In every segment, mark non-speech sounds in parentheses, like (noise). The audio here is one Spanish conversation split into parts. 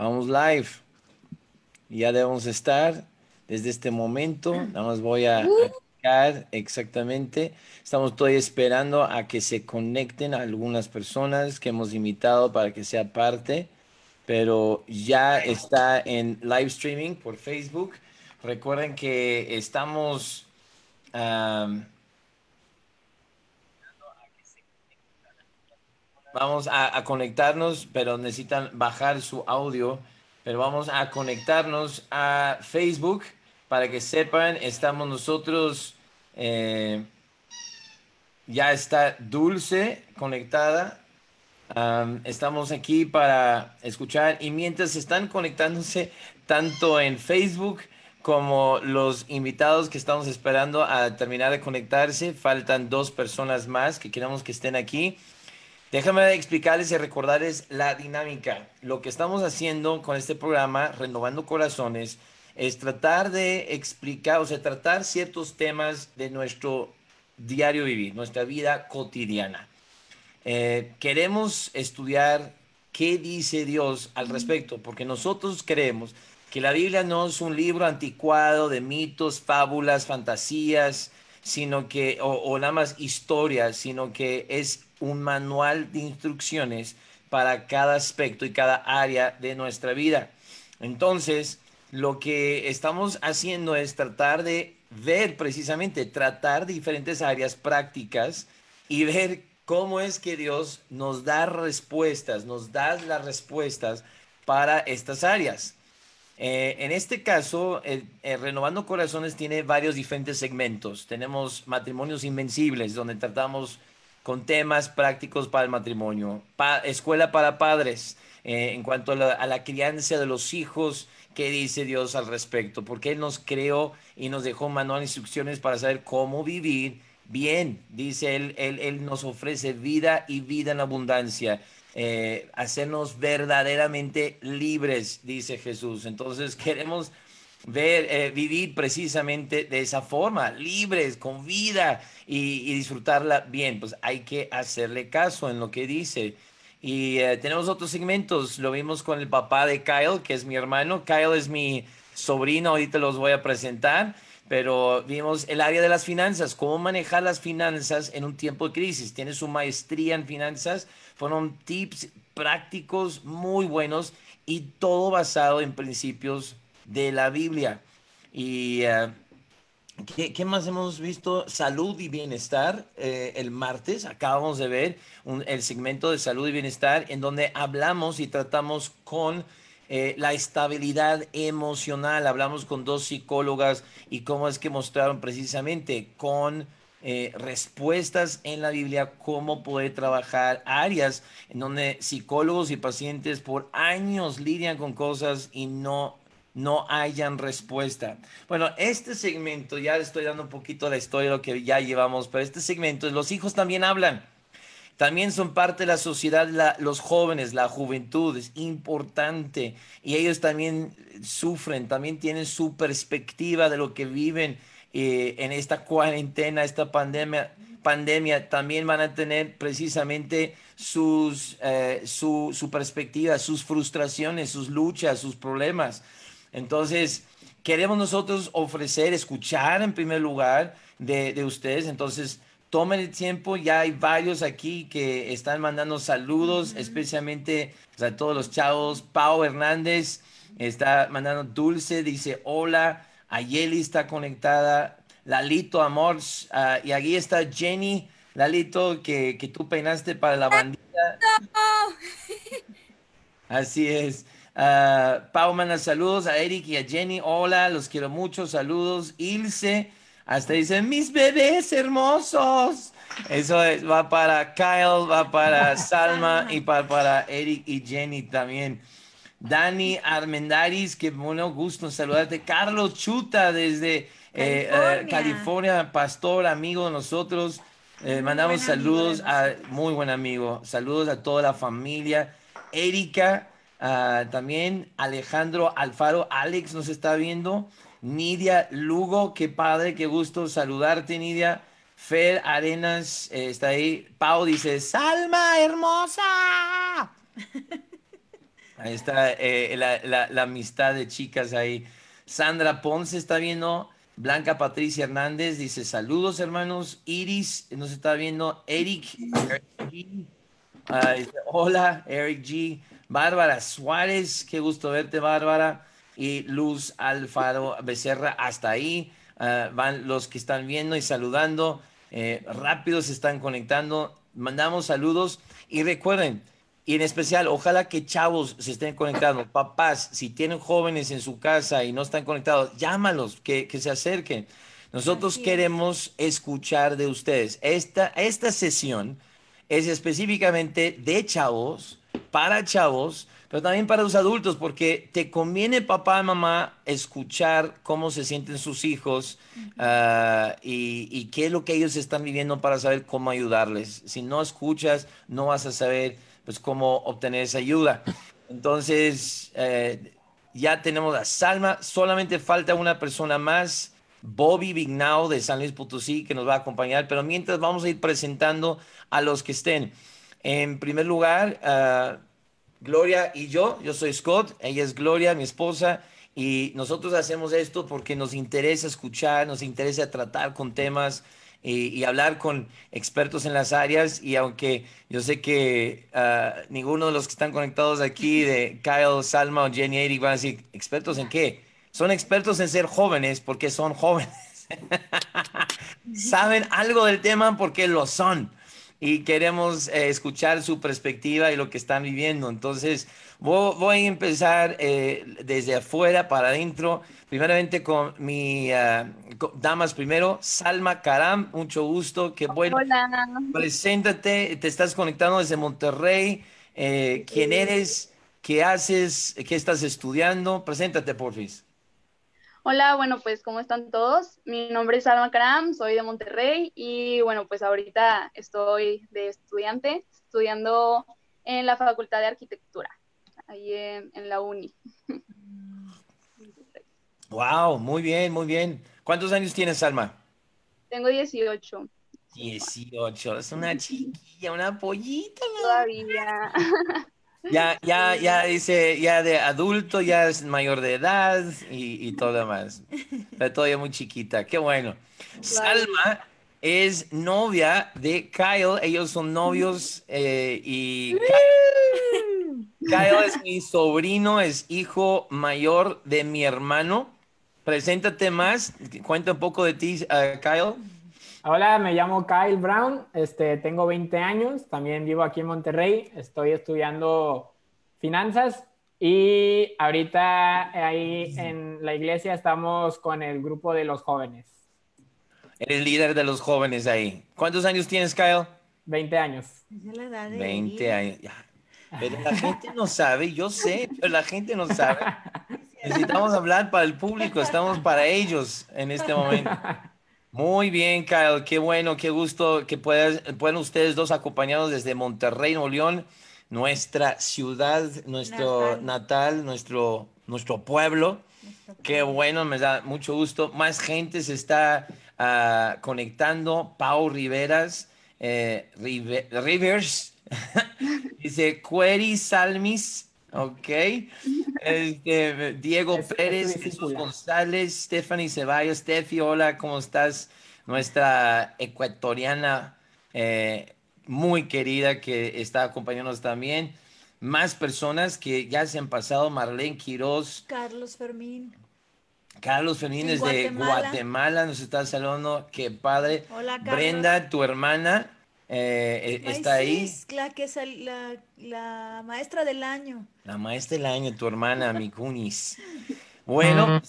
Vamos live. Ya debemos estar desde este momento. Nada más voy a explicar exactamente. Estamos todavía esperando a que se conecten algunas personas que hemos invitado para que sea parte, pero ya está en live streaming por Facebook. Recuerden que estamos vamos a, conectarnos, pero necesitan bajar su audio. Pero vamos a conectarnos a Facebook para que sepan, estamos nosotros, eh, ya está Dulce conectada. estamos aquí para escuchar y mientras están conectándose tanto en Facebook como los invitados que estamos esperando a terminar de conectarse, faltan dos personas más que queremos que estén aquí. Déjame explicarles y recordarles la dinámica. Lo que estamos haciendo con este programa, Renovando Corazones, es tratar de explicar, o sea, tratar ciertos temas de nuestro diario vivir, nuestra vida cotidiana. Eh, queremos estudiar qué dice Dios al respecto, porque nosotros creemos que la Biblia no es un libro anticuado de mitos, fábulas, fantasías, sino que, o, nada más historias, sino que es un manual de instrucciones para cada aspecto y cada área de nuestra vida. Entonces, lo que estamos haciendo es tratar de ver precisamente, tratar diferentes áreas prácticas y ver cómo es que Dios nos da respuestas, nos da las respuestas para estas áreas. Eh, en este caso, Renovando Corazones tiene varios diferentes segmentos. Tenemos matrimonios invencibles, donde tratamos con temas prácticos para el matrimonio. escuela para padres, eh, en cuanto a la, crianza de los hijos, ¿qué dice Dios al respecto? Porque Él nos creó y nos dejó manual instrucciones para saber cómo vivir bien. Dice Él, Él, él nos ofrece vida y vida en abundancia. Eh, hacernos verdaderamente libres, dice Jesús. Entonces (laughs) queremos ver, eh, vivir precisamente de esa forma, libres, con vida y, disfrutarla bien. Pues hay que hacerle caso en lo que dice. Y eh, tenemos otros segmentos, lo vimos con el papá de Kyle, que es mi hermano. Kyle es mi sobrino, ahorita los voy a presentar pero vimos el área de las finanzas, cómo manejar las finanzas en un tiempo de crisis. Tiene su maestría en finanzas, fueron tips prácticos muy buenos y todo basado en principios de la Biblia. Y eh, ¿qué, más hemos visto? Salud y bienestar. Eh, el martes acabamos de ver el segmento de salud y bienestar en donde hablamos y tratamos con eh, la estabilidad emocional. Hablamos con dos psicólogas y cómo es que mostraron precisamente con respuestas en la Biblia cómo poder trabajar áreas en donde psicólogos y pacientes por años lidian con cosas y no no hayan respuesta. Bueno, este segmento, ya estoy dando un poquito la historia de lo que ya llevamos, pero este segmento, los hijos también hablan. También son parte de la sociedad los jóvenes, la juventud, es importante. Y ellos también sufren, también tienen su perspectiva de lo que viven eh, en esta cuarentena, esta pandemia. Pandemia también van a tener precisamente sus, eh, su, su perspectiva, sus frustraciones, sus luchas, sus problemas. Entonces, queremos nosotros ofrecer, escuchar en primer lugar de, de ustedes. Entonces, tomen el tiempo, ya hay varios aquí que están mandando saludos, especialmente a todos los chavos. Pau Hernández está mandando dulce, dice hola. Ayeli está conectada. Lalito Amor, ah, y aquí está Jenny. Lalito, que, que tú peinaste para la bandita. Así es. Uh, Pau manda saludos a Eric y a Jenny. Hola, los quiero mucho. Saludos. Ilse hasta dicen, mis bebés hermosos. Eso va para Kyle, va para (laughs) Salma y para, para Eric y Jenny también. Dani Armendaris, qué bueno gusto saludarte. Carlos Chuta desde eh, eh, California, pastor, amigo de nosotros. Eh, mandamos saludos a muy buen amigo. Saludos a toda la familia. Erika, ah, también Alejandro Alfaro, Alex nos está viendo. Nidia Lugo, qué padre, qué gusto saludarte, Nidia. Fer Arenas eh, está ahí. Pau dice, Salma, hermosa. (laughs) Ahí está eh, la, la, amistad de chicas ahí. Sandra Ponce está viendo. Blanca Patricia Hernández dice saludos hermanos. Iris nos está viendo. Eric. Hola, Eric G. Bárbara Suárez, qué gusto verte, Bárbara. Y Luz Alfaro Becerra, hasta ahí. Ah, van los que están viendo y saludando. Eh, rápido se están conectando. Mandamos saludos y recuerden, y en especial, ojalá que chavos se estén conectando. Papás, si tienen jóvenes en su casa y no están conectados, llámalos, que, que se acerquen. Nosotros queremos escuchar de ustedes. Esta, esta sesión es específicamente de chavos, para chavos, pero también para los adultos, porque te conviene papá y mamá escuchar cómo se sienten sus hijos ah, y, qué es lo que ellos están viviendo para saber cómo ayudarles. Si no escuchas, no vas a saber pues, cómo obtener esa ayuda. Entonces, eh, ya tenemos a Salma, solamente falta una persona más. Bobby Vignao de San Luis Potosí que nos va a acompañar, pero mientras vamos a ir presentando a los que estén. En primer lugar, ah, Gloria y yo, yo soy Scott, ella es Gloria, mi esposa, y nosotros hacemos esto porque nos interesa escuchar, nos interesa tratar con temas y, hablar con expertos en las áreas, y aunque yo sé que ah, ninguno de los que están conectados aquí, (laughs) de Kyle, Salma o Jenny Eric, van a decir, ¿expertos en qué? Son expertos en ser jóvenes porque son jóvenes. (laughs) Saben algo del tema porque lo son y queremos eh, escuchar su perspectiva y lo que están viviendo. Entonces, voy, a empezar eh, desde afuera para adentro. Primeramente con mi ah, damas primero, Salma Karam, mucho gusto, qué bueno. Hola. Preséntate, te estás conectando desde Monterrey. Eh, ¿Quién eres? ¿Qué haces? ¿Qué estás estudiando? Preséntate, porfis. Hola, bueno, pues ¿cómo están todos? Mi nombre es Alma Karam, soy de Monterrey y bueno, pues ahorita estoy de estudiante, estudiando en la Facultad de Arquitectura, ahí en, la uni. (laughs) Wow, muy bien, muy bien. ¿Cuántos años tienes, Alma? Tengo 18. 18, es una (laughs) chiquilla, una pollita. Todavía. (laughs) Ya, ya, ya dice, ya de adulto, ya es mayor de edad y, y todo demás. Pero todavía muy chiquita, qué bueno. Salma es novia de Kyle, ellos son novios eh, y Kyle, es mi sobrino, es hijo mayor de mi hermano. Preséntate más, cuenta un poco de ti, uh, Kyle. Hola, me llamo Kyle Brown, este, tengo 20 años, también vivo aquí en Monterrey, estoy estudiando finanzas y ahorita ahí en la iglesia estamos con el grupo de los jóvenes. Eres líder de los jóvenes ahí. ¿Cuántos años tienes, Kyle? 20 años. Es la edad de 20 años. Pero la gente no sabe, yo sé, pero la gente no sabe. (laughs) Necesitamos hablar para el público, estamos para ellos en este momento. Muy bien, Kyle, qué bueno, qué gusto que puedan, puedan ustedes dos acompañados desde Monterrey, Nuevo León, nuestra ciudad, nuestro natal, nuestro, nuestro pueblo. qué bueno, me da mucho gusto. Más gente se está ah, conectando. Pau Riveras, eh, Rivers, (laughs) dice Query Salmis, ok. Este, Diego Pérez, Jesús González, Stephanie Ceballos, Steffi, hola, ¿cómo estás? Nuestra ecuatoriana eh, muy querida que está acompañándonos también. Más personas que ya se han pasado, Marlene Quiroz. Carlos Fermín. Carlos Fermín desde Guatemala. nos está saludando, qué padre. Hola, Brenda, tu hermana, eh, eh, está ahí. La que es la, maestra del año. La maestra del año, tu hermana, mi Cunis. Bueno,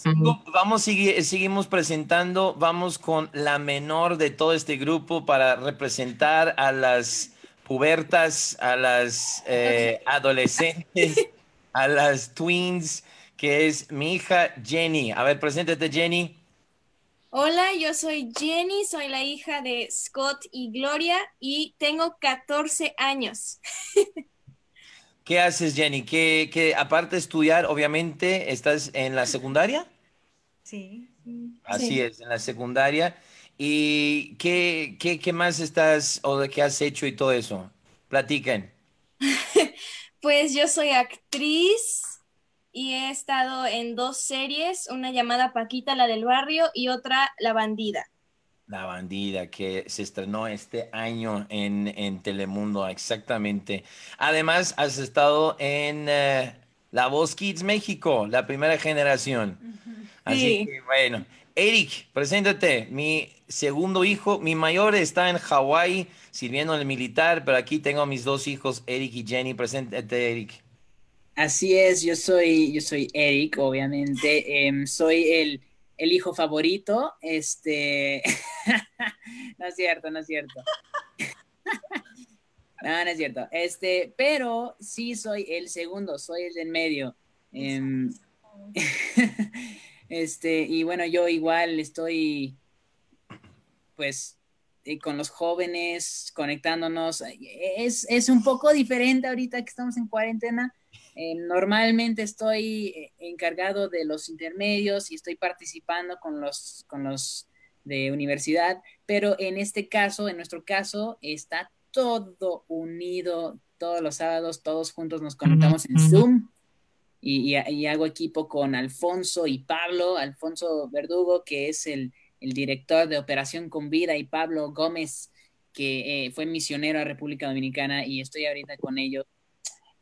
vamos, seguimos presentando, vamos con la menor de todo este grupo para representar a las pubertas, a las eh, (laughs) adolescentes, a las twins, que es mi hija Jenny. A ver, preséntate Jenny. Hola, yo soy Jenny, soy la hija de Scott y Gloria y tengo 14 años. (laughs) ¿Qué haces, Jenny? ¿Qué, aparte de estudiar, obviamente, estás en la secundaria? Sí. Así es, en la secundaria. ¿Y qué, qué, qué, más estás o de qué has hecho y todo eso? Platiquen. (laughs) Pues yo soy actriz y he estado en dos series, una llamada Paquita, la del barrio, y otra La bandida. La bandida que se estrenó este año en, Telemundo, exactamente. Además, has estado en eh, La Voz Kids México, la primera generación. Así que bueno, Eric, preséntate. Mi segundo hijo, mi mayor está en Hawái sirviendo en el militar, pero aquí tengo a mis dos hijos, Eric y Jenny. Preséntate, Eric. Así es, yo soy, yo soy Eric, obviamente. Em, soy el el hijo favorito, este, (laughs) no es cierto, no es cierto. (laughs) no, no es cierto. Este, pero sí soy el segundo, soy el del medio. Em, (laughs) este, y bueno, yo igual estoy, pues, eh, con los jóvenes, conectándonos. Es, es un poco diferente ahorita que estamos en cuarentena eh, normalmente estoy eh, encargado de los intermedios y estoy participando con los, con los de universidad, pero en este caso, en nuestro caso, está todo unido, todos los sábados, todos juntos nos conectamos en Zoom. Y, hago equipo con Alfonso y Pablo, Alfonso Verdugo, que es el, director de Operación con Vida, y Pablo Gómez, que eh, fue misionero a República Dominicana y estoy ahorita con ellos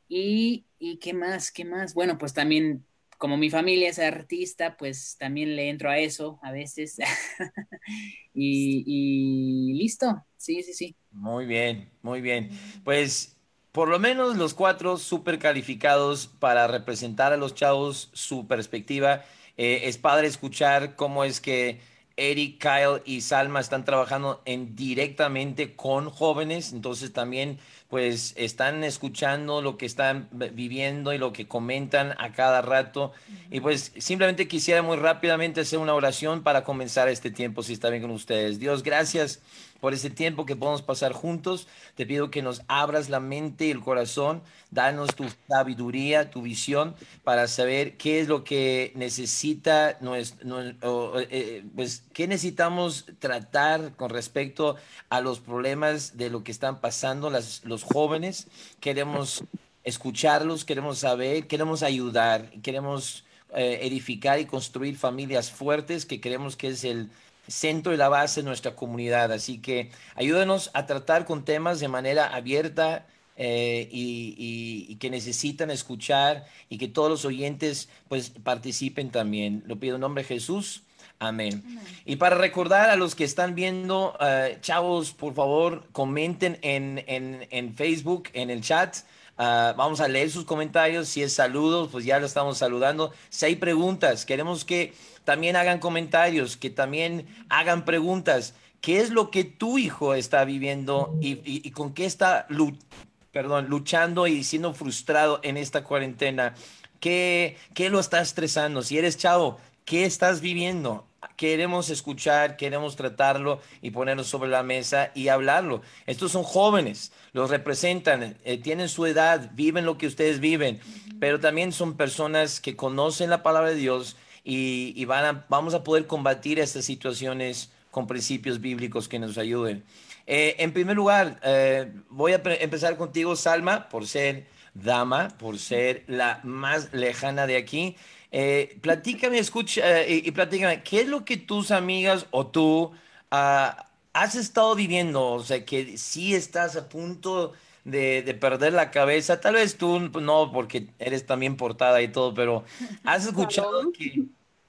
y, qué más, qué más. Bueno, pues también, como mi familia es artista, pues también le entro a eso a veces. (laughs) y, listo, sí, sí, sí. Muy bien, muy bien. Pues por lo menos los cuatro súper calificados para representar a los chavos su perspectiva. Eh, es padre escuchar cómo es que Eric, Kyle y Salma están trabajando en directamente con jóvenes, entonces también pues están escuchando lo que están viviendo y lo que comentan a cada rato. Y pues simplemente quisiera muy rápidamente hacer una oración para comenzar este tiempo, si está bien con ustedes. Dios, gracias por ese tiempo que podemos pasar juntos. Te pido que nos abras la mente y el corazón, danos tu sabiduría, tu visión para saber qué es lo que necesita, nuestro, eh, pues, qué necesitamos tratar con respecto a los problemas de lo que están pasando las, los jóvenes. Queremos escucharlos, queremos saber, queremos ayudar, queremos eh, edificar y construir familias fuertes que creemos que es el centro y la base de nuestra comunidad. Así que ayúdanos a tratar con temas de manera abierta eh, y, que necesitan escuchar y que todos los oyentes pues participen también. Lo pido en nombre de Jesús. Amén. Y para recordar a los que están viendo, eh, chavos, por favor, comenten en, en, Facebook, en el chat. Ah, vamos a leer sus comentarios. Si es saludos, pues ya lo estamos saludando. Si hay preguntas, queremos que también hagan comentarios, que también hagan preguntas. ¿Qué es lo que tu hijo está viviendo y, con qué está luchando y siendo frustrado en esta cuarentena? ¿Qué, ¿Qué lo está estresando? Si eres chavo, ¿qué estás viviendo? Queremos escuchar, queremos tratarlo y ponerlo sobre la mesa y hablarlo. Estos son jóvenes, los representan, eh, tienen su edad, viven lo que ustedes viven, pero también son personas que conocen la palabra de Dios y, van vamos a poder combatir estas situaciones con principios bíblicos que nos ayuden. Eh, en primer lugar, eh, voy a empezar contigo, Salma, por ser dama, por ser la más lejana de aquí. Eh, platícame, escucha y, platícame, ¿qué es lo que tus amigas o tú ah, has estado viviendo? O sea, que sí estás a punto de, perder la cabeza. Tal vez tú no, porque eres también portada y todo, pero has escuchado que,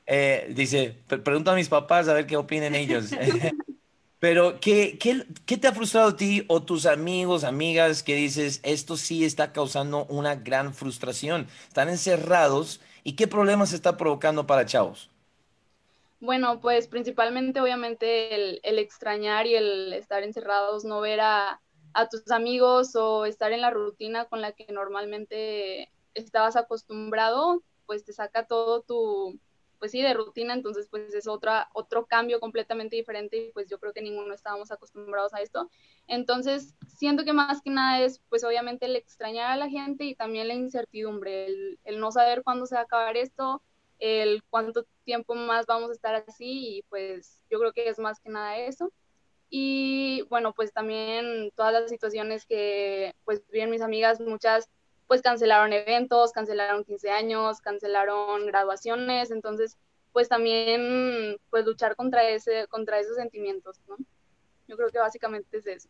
eh, dice, pregunta a mis papás a ver qué opinen ellos. (laughs) pero, ¿qué, ¿qué, qué, te ha frustrado a ti o tus amigos, amigas, que dices, esto sí está causando una gran frustración? Están encerrados y qué problemas está provocando para chavos. Bueno, pues principalmente obviamente el, el extrañar y el estar encerrados, no ver a, a tus amigos o estar en la rutina con la que normalmente estabas acostumbrado, pues te saca todo tu, pues sí, de rutina, entonces pues es otra, otro cambio completamente diferente y pues yo creo que ninguno estábamos acostumbrados a esto. Entonces, siento que más que nada es pues obviamente el extrañar a la gente y también la incertidumbre, el, el no saber cuándo se va a acabar esto, el cuánto tiempo más vamos a estar así y pues yo creo que es más que nada eso. Y bueno, pues también todas las situaciones que pues viven mis amigas, muchas pues cancelaron eventos, cancelaron 15 años, cancelaron graduaciones, entonces pues también pues luchar contra ese contra esos sentimientos, ¿no? Yo creo que básicamente es eso.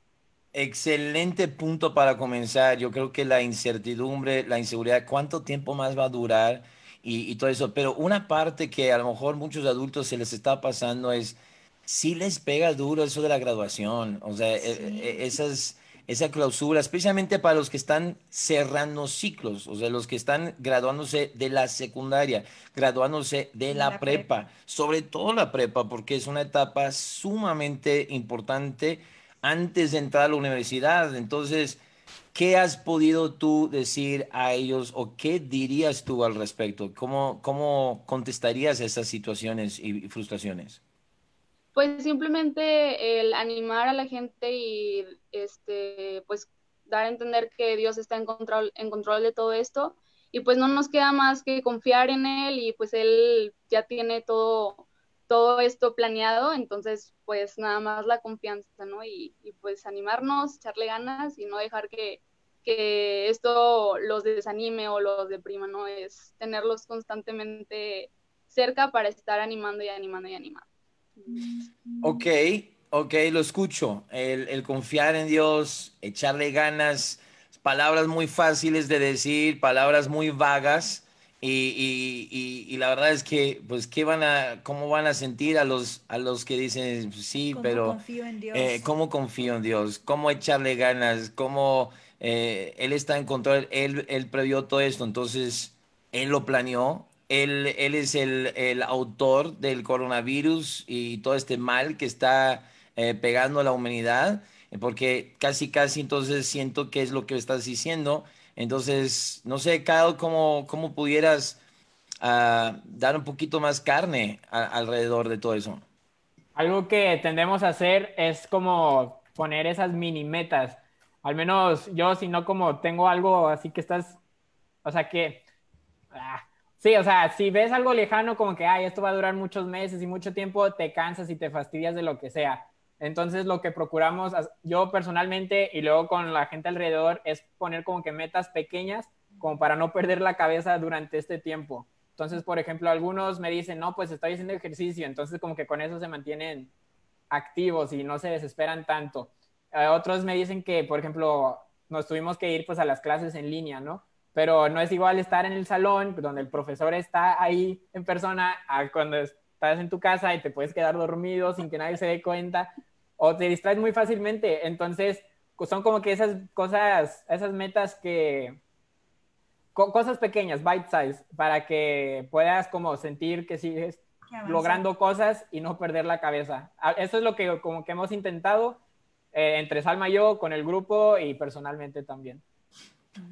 Excelente punto para comenzar. Yo creo que la incertidumbre, la inseguridad, cuánto tiempo más va a durar y, y todo eso. Pero una parte que a lo mejor muchos adultos se les está pasando es, si les pega duro eso de la graduación. O sea, e- e- esas, esa clausura, especialmente para los que están cerrando ciclos, o sea, los que están graduándose de la secundaria, graduándose de la, La prepa, sobre todo la prepa, porque es una etapa sumamente importante antes de entrar a la universidad. Entonces, ¿qué has podido tú decir a ellos o qué dirías tú al respecto? ¿Cómo, cómo contestarías esas situaciones y frustraciones? Pues simplemente el animar a la gente y este pues dar a entender que Dios está en control en control de todo esto y pues no nos queda más que confiar en él y pues él ya tiene todo todo esto planeado, entonces pues nada más la confianza, ¿no? Y, y pues animarnos, echarle ganas y no dejar que, que esto los desanime o los deprima, ¿no? Es tenerlos constantemente cerca para estar animando y animando y animando. Ok, ok, lo escucho. El, el confiar en Dios, echarle ganas, palabras muy fáciles de decir, palabras muy vagas. Y, y- y- y la verdad es que, pues, ¿qué van a, cómo van a sentir a los, a los que dicen, pues, sí, ¿Cómo pero confío en Dios? eh, cómo confío en Dios? ¿Cómo echarle ganas? ¿Cómo eh, Él está en control? Él, él previó todo esto, entonces Él lo planeó. Él, es el, autor del coronavirus y todo este mal que está eh, pegando a la humanidad, eh, porque casi, casi entonces siento que es lo que estás diciendo. Entonces, no sé, Kyle, ¿cómo, pudieras ah, dar un poquito más carne alrededor de todo eso? Algo que tendemos a hacer es como poner esas mini metas. Al menos yo, si no como tengo algo así que estás, o sea que, ah, sí, o sea, si ves algo lejano como que, ay, esto va a durar muchos meses y mucho tiempo, te cansas y te fastidias de lo que sea. Entonces lo que procuramos, yo personalmente y luego con la gente alrededor, es poner como que metas pequeñas como para no perder la cabeza durante este tiempo. Entonces, por ejemplo, algunos me dicen, no, pues estoy haciendo ejercicio, entonces como que con eso se mantienen activos y no se desesperan tanto. Eh, otros me dicen que, por ejemplo, nos tuvimos que ir pues a las clases en línea, ¿no? Pero no es igual estar en el salón donde el profesor está ahí en persona a cuando estás en tu casa y te puedes quedar dormido sin que nadie se dé cuenta o te distraes muy fácilmente. Entonces, son como que esas cosas, esas metas que, co- cosas pequeñas, bite size, para que puedas como sentir que sigues logrando cosas y no perder la cabeza. Eso es lo que como que hemos intentado eh, entre Salma y yo, con el grupo y personalmente también.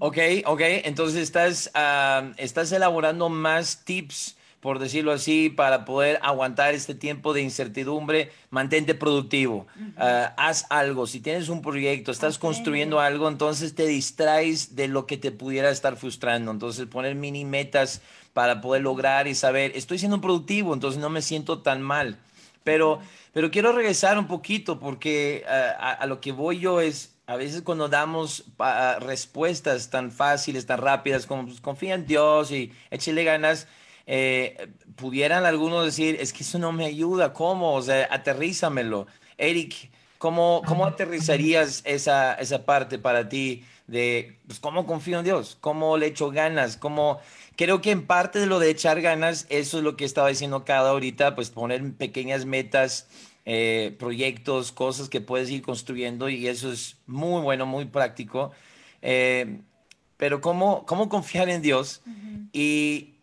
Ok, ok, entonces estás, ah, estás elaborando más tips, por decirlo así, para poder aguantar este tiempo de incertidumbre. Mantente productivo, Ah, haz algo. Si tienes un proyecto, estás Aprende. construyendo algo, entonces te distraes de lo que te pudiera estar frustrando. Entonces poner mini metas para poder lograr y saber, estoy siendo productivo, entonces no me siento tan mal. Pero, pero quiero regresar un poquito porque ah, a, a lo que voy yo es, a veces cuando damos pa- respuestas tan fáciles, tan rápidas, como pues, confía en Dios y échale ganas, eh, pudieran algunos decir, es que eso no me ayuda, ¿cómo? O sea, aterrízamelo. Eric, ¿cómo, cómo aterrizarías esa, esa parte para ti de, pues, cómo confío en Dios? ¿Cómo le echo ganas? ¿Cómo... Creo que en parte de lo de echar ganas, eso es lo que estaba diciendo cada ahorita, pues poner pequeñas metas, eh, proyectos, cosas que puedes ir construyendo y eso es muy bueno, muy práctico. Eh, pero ¿cómo, cómo confiar en Dios? Y,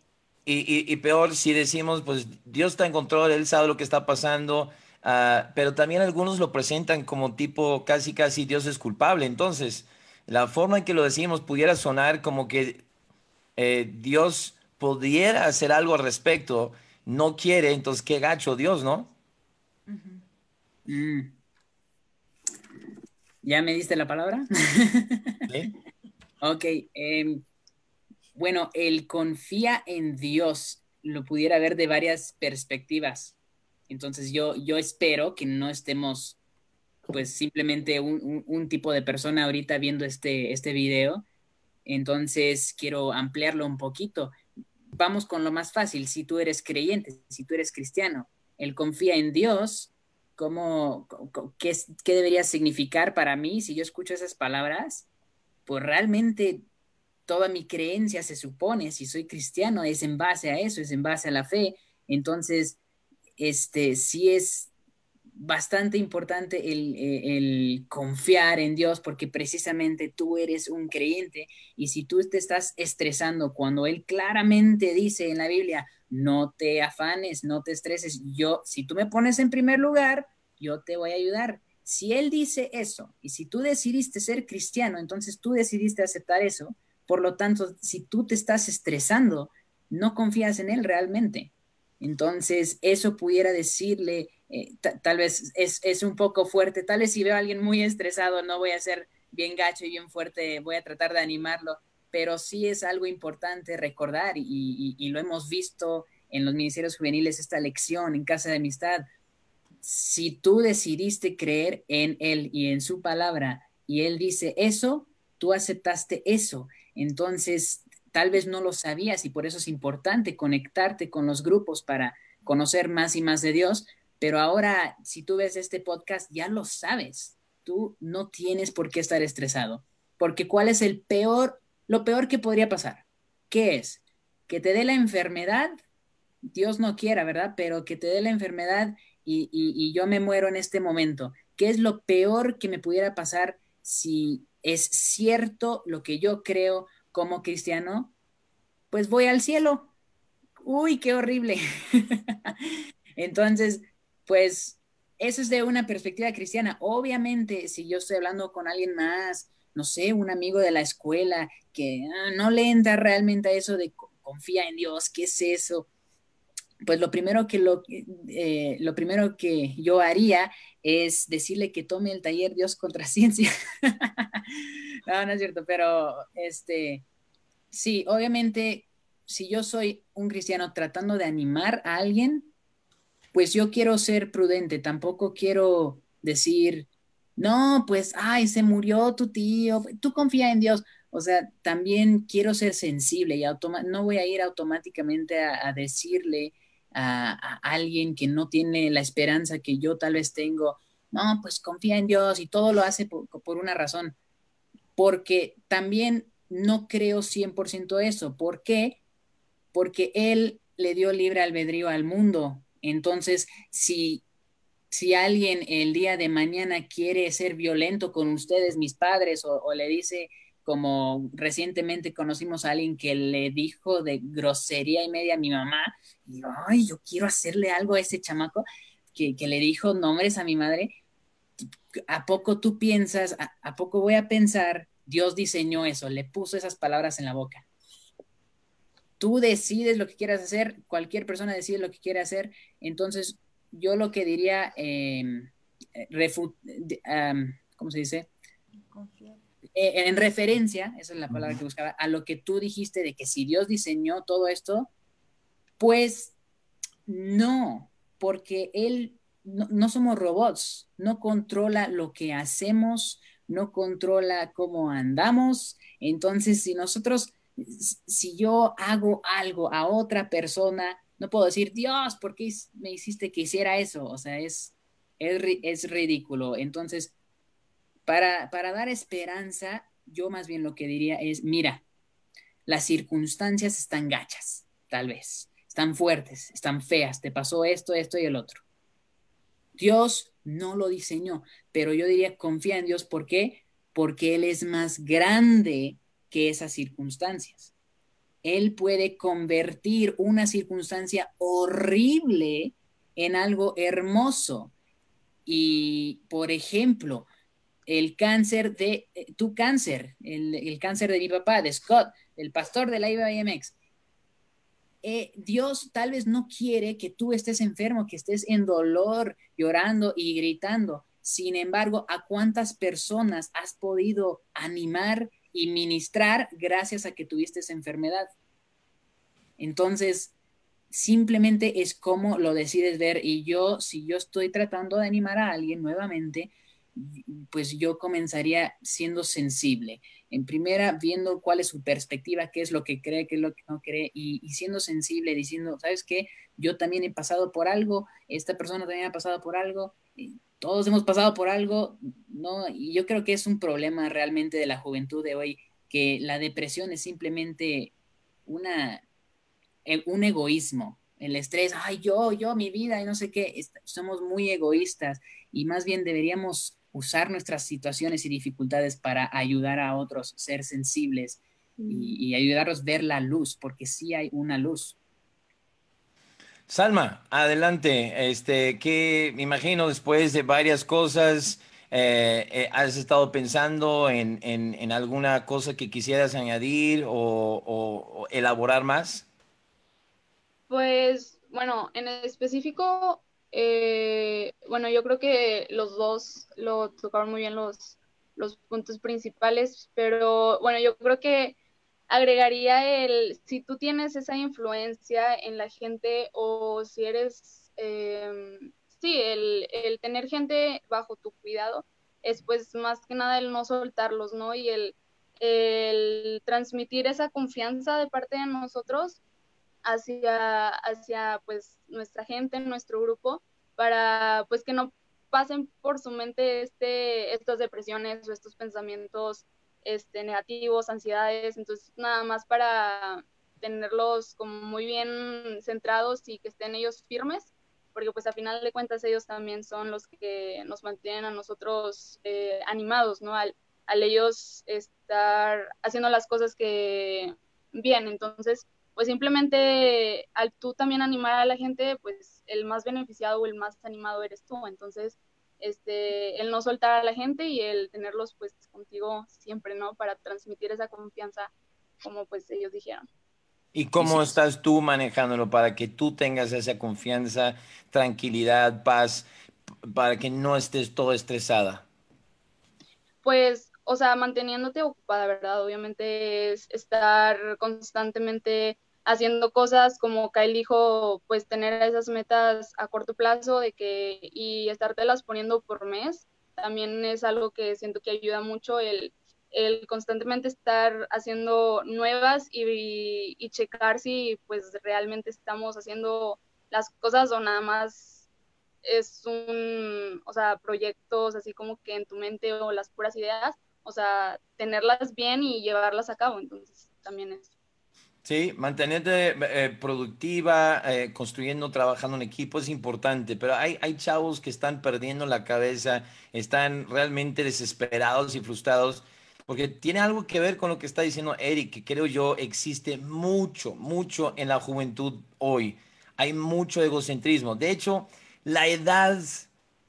y, y- y peor si decimos, pues Dios está en control, Él sabe lo que está pasando, ah, pero también algunos lo presentan como tipo casi, casi Dios es culpable. Entonces, la forma en que lo decimos pudiera sonar como que eh, Dios pudiera hacer algo al respecto, no quiere, entonces qué gacho Dios, ¿no? Mm. ¿Ya me diste la palabra? ¿Sí? (laughs) Ok, em, bueno, el confía en Dios lo pudiera ver de varias perspectivas. Entonces yo, yo espero que no estemos, pues simplemente un, un- un tipo de persona ahorita viendo este, este video Entonces, quiero ampliarlo un poquito. Vamos con lo más fácil. Si tú eres creyente, si tú eres cristiano, él confía en Dios, ¿cómo, qué, debería significar para mí si yo escucho esas palabras? Pues realmente toda mi creencia se supone, si soy cristiano, es en base a eso, es en base a la fe. Entonces, este, sí es bastante importante eh, el, confiar en Dios porque precisamente tú eres un creyente y si tú te estás estresando cuando Él claramente dice en la Biblia, no te afanes, no te estreses, yo, si tú me pones en primer lugar, yo te voy a ayudar. Si Él dice eso y si tú decidiste ser cristiano, entonces tú decidiste aceptar eso, por lo tanto, si tú te estás estresando, no confías en Él realmente. Entonces, eso pudiera decirle, eh, tal vez es, un poco fuerte, tal vez si veo a alguien muy estresado, no voy a ser bien gacho y bien fuerte, voy a tratar de animarlo, pero sí es algo importante recordar y, lo hemos visto en los ministerios juveniles, esta lección en Casa de Amistad. Si tú decidiste creer en Él y en su palabra y Él dice eso, tú aceptaste eso. Entonces, tal vez no lo sabías y por eso es importante conectarte con los grupos para conocer más y más de Dios, pero ahora si tú ves este podcast ya lo sabes, tú no tienes por qué estar estresado, porque ¿cuál es el peor, lo peor que podría pasar? ¿Qué es? Que te dé la enfermedad, Dios no quiera, ¿verdad? Pero que te dé la enfermedad y, y yo me muero en este momento. ¿Qué es lo peor que me pudiera pasar si es cierto lo que yo creo como cristiano, pues voy al cielo. Uy, qué horrible. (laughs) Entonces, pues eso es de una perspectiva cristiana. Obviamente, si yo estoy hablando con alguien más, no sé, un amigo de la escuela que ah, no le entra realmente a eso de confía en Dios, ¿qué es eso? Pues lo primero que lo, eh, lo primero que yo haría es decirle que tome el taller Dios contra (laughs) ciencia. no, no es cierto, pero este, sí, obviamente, si yo soy un cristiano tratando de animar a alguien, pues yo quiero ser prudente, tampoco quiero decir, no, pues, ay, se murió tu tío, tú confía en Dios. O sea, también quiero ser sensible y no voy a ir automáticamente a, decirle a, alguien que no tiene la esperanza que yo tal vez tengo, no, pues confía en Dios y todo lo hace por, por una razón porque también no creo 100% eso. ¿Por qué? Porque él le dio libre albedrío al mundo. Entonces, si, si alguien el día de mañana quiere ser violento con ustedes, mis padres, o, le dice, como recientemente conocimos a alguien que le dijo de grosería y media a mi mamá, y ay, yo quiero hacerle algo a ese chamaco, que, que le dijo nombres a mi madre, ¿a poco tú piensas, a, poco voy a pensar, Dios diseñó eso, le puso esas palabras en la boca? Tú decides lo que quieras hacer, cualquier persona decide lo que quiere hacer, entonces yo lo que diría, em, ¿cómo se dice? Eh, en referencia, esa es la palabra que buscaba, a lo que tú dijiste de que si Dios diseñó todo esto, pues no, porque Él no, somos robots, no controla lo que hacemos, no controla cómo andamos. Entonces, si nosotros, si yo hago algo a otra persona, no puedo decir, Dios, ¿por qué me hiciste que hiciera eso? O sea, es, es, ridículo. Entonces, para, para dar esperanza, yo más bien lo que diría es, mira, las circunstancias están gachas, tal vez, están fuertes, están feas, te pasó esto, esto y el otro Dios no lo diseñó, pero yo diría confía en Dios. ¿Por qué? Porque Él es más grande que esas circunstancias. Él puede convertir una circunstancia horrible en algo hermoso. Y, por ejemplo, el cáncer de, eh, tu cáncer, el, el, cáncer de mi papá, de Scott, el pastor de la IBMX, eh, Dios tal vez no quiere que tú estés enfermo, que estés en dolor, llorando y gritando. Sin embargo, ¿a cuántas personas has podido animar y ministrar gracias a que tuviste esa enfermedad? Entonces, simplemente es como lo decides ver. Y yo, si yo estoy tratando de animar a alguien nuevamente, pues yo comenzaría siendo sensible. En primera, viendo cuál es su perspectiva, qué es lo que cree, qué es lo que no cree, y, siendo sensible, diciendo, ¿sabes qué? Yo también he pasado por algo, esta persona también ha pasado por algo, todos hemos pasado por algo, ¿no? Y yo creo que es un problema realmente de la juventud de hoy, que la depresión es simplemente una, e, un egoísmo, el estrés, ay, yo, yo, mi vida, y no sé qué, somos muy egoístas y más bien deberíamos usar nuestras situaciones y dificultades para ayudar a otros, ser sensibles y, y ayudarlos a ver la luz, porque sí hay una luz. Salma, adelante. Este, que me imagino después de varias cosas, eh, eh, ¿has estado pensando en, en- en alguna cosa que quisieras añadir o, o- elaborar más? Pues bueno, en específico, eh, bueno, yo creo que los dos lo tocaron muy bien los, los puntos principales, pero bueno, yo creo que agregaría el, si tú tienes esa influencia en la gente o si eres, eh, sí, el, el tener gente bajo tu cuidado, es pues más que nada el no soltarlos, ¿no? Y el, el transmitir esa confianza de parte de nosotros hacia, hacia pues nuestra gente, nuestro grupo, para pues que no pasen por su mente este, estas depresiones o estos pensamientos este, negativos, ansiedades, entonces nada más para tenerlos como muy bien centrados y que estén ellos firmes, porque pues a final de cuentas ellos también son los que nos mantienen a nosotros eh, animados, ¿no? Al, al ellos estar haciendo las cosas que bien, entonces pues simplemente al tú también animar a la gente, pues el más beneficiado o el más animado eres tú. Entonces, este, el no soltar a la gente y el tenerlos pues contigo siempre, ¿no? Para transmitir esa confianza, como pues ellos dijeron. ¿Y cómo sí. estás tú manejándolo para que tú tengas esa confianza, tranquilidad, paz, para que no estés todo estresada? Pues, o sea, manteniéndote ocupada, ¿verdad? Obviamente es estar constantemente haciendo cosas como Kyle dijo, pues tener esas metas a corto plazo de que y estártelas poniendo por mes, también es algo que siento que ayuda mucho el, el constantemente estar haciendo nuevas y, y checar si pues realmente estamos haciendo las cosas o nada más es un, o sea, proyectos así como que en tu mente o las puras ideas, o sea, tenerlas bien y llevarlas a cabo, entonces también es. Sí, mantenerte eh, productiva, eh, construyendo, trabajando en equipo es importante, pero hay, hay chavos que están perdiendo la cabeza, están realmente desesperados y frustrados, porque tiene algo que ver con lo que está diciendo Eric, que creo yo existe mucho, mucho en la juventud hoy. Hay mucho egocentrismo. De hecho, la edad,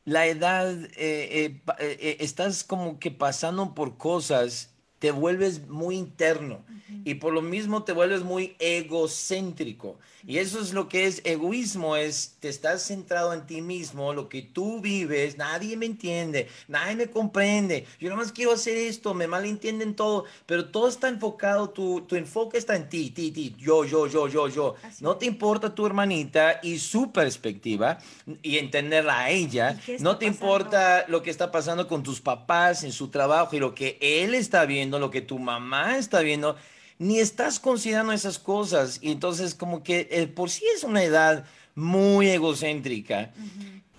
la edad, eh, eh, eh, estás como que pasando por cosas, te vuelves muy interno y por lo mismo te vuelves muy egocéntrico. Y eso es lo que es egoísmo, es te estás centrado en ti mismo, lo que tú vives, nadie me entiende, nadie me comprende, yo nada más quiero hacer esto, me malentienden todo, pero todo está enfocado, tu, tu enfoque está en ti, ti, ti, yo, yo, yo, yo, yo. Así No te importa tu hermanita y su perspectiva y entenderla a ella, ¿Y qué está no te pasando? importa lo que está pasando con tus papás en su trabajo y lo que él está viendo, lo que tu mamá está viendo, ni estás considerando esas cosas. Y entonces como que eh, por sí es una edad muy egocéntrica,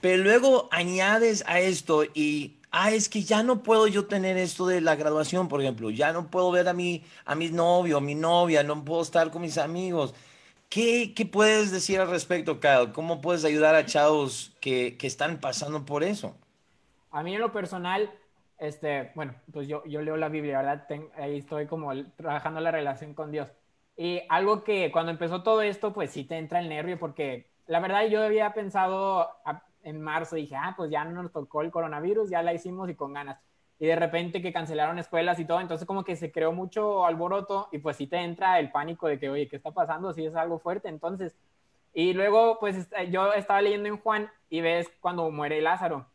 pero luego añades a esto y, ah, es que ya no puedo yo tener esto de la graduación, por ejemplo, ya no puedo ver a mi, a mi novio, a mi novia, no puedo estar con mis amigos. ¿Qué, qué puedes decir al respecto, Kyle? ¿Cómo puedes ayudar a chavos que, que están pasando por eso? A mí en lo personal, este, bueno, pues yo, yo leo la Biblia, ¿verdad? Ahí estoy como trabajando la relación con Dios. Y algo que cuando empezó todo esto, pues sí te entra el nervio, porque la verdad yo había pensado en marzo, dije, ah, pues ya no nos tocó el coronavirus, ya la hicimos y con ganas. Y de repente que cancelaron escuelas y todo, entonces como que se creó mucho alboroto y pues sí te entra el pánico de que, oye, ¿qué está pasando? Si es algo fuerte, entonces. Y luego, pues est- yo estaba leyendo en Juan y ves cuando muere Lázaro.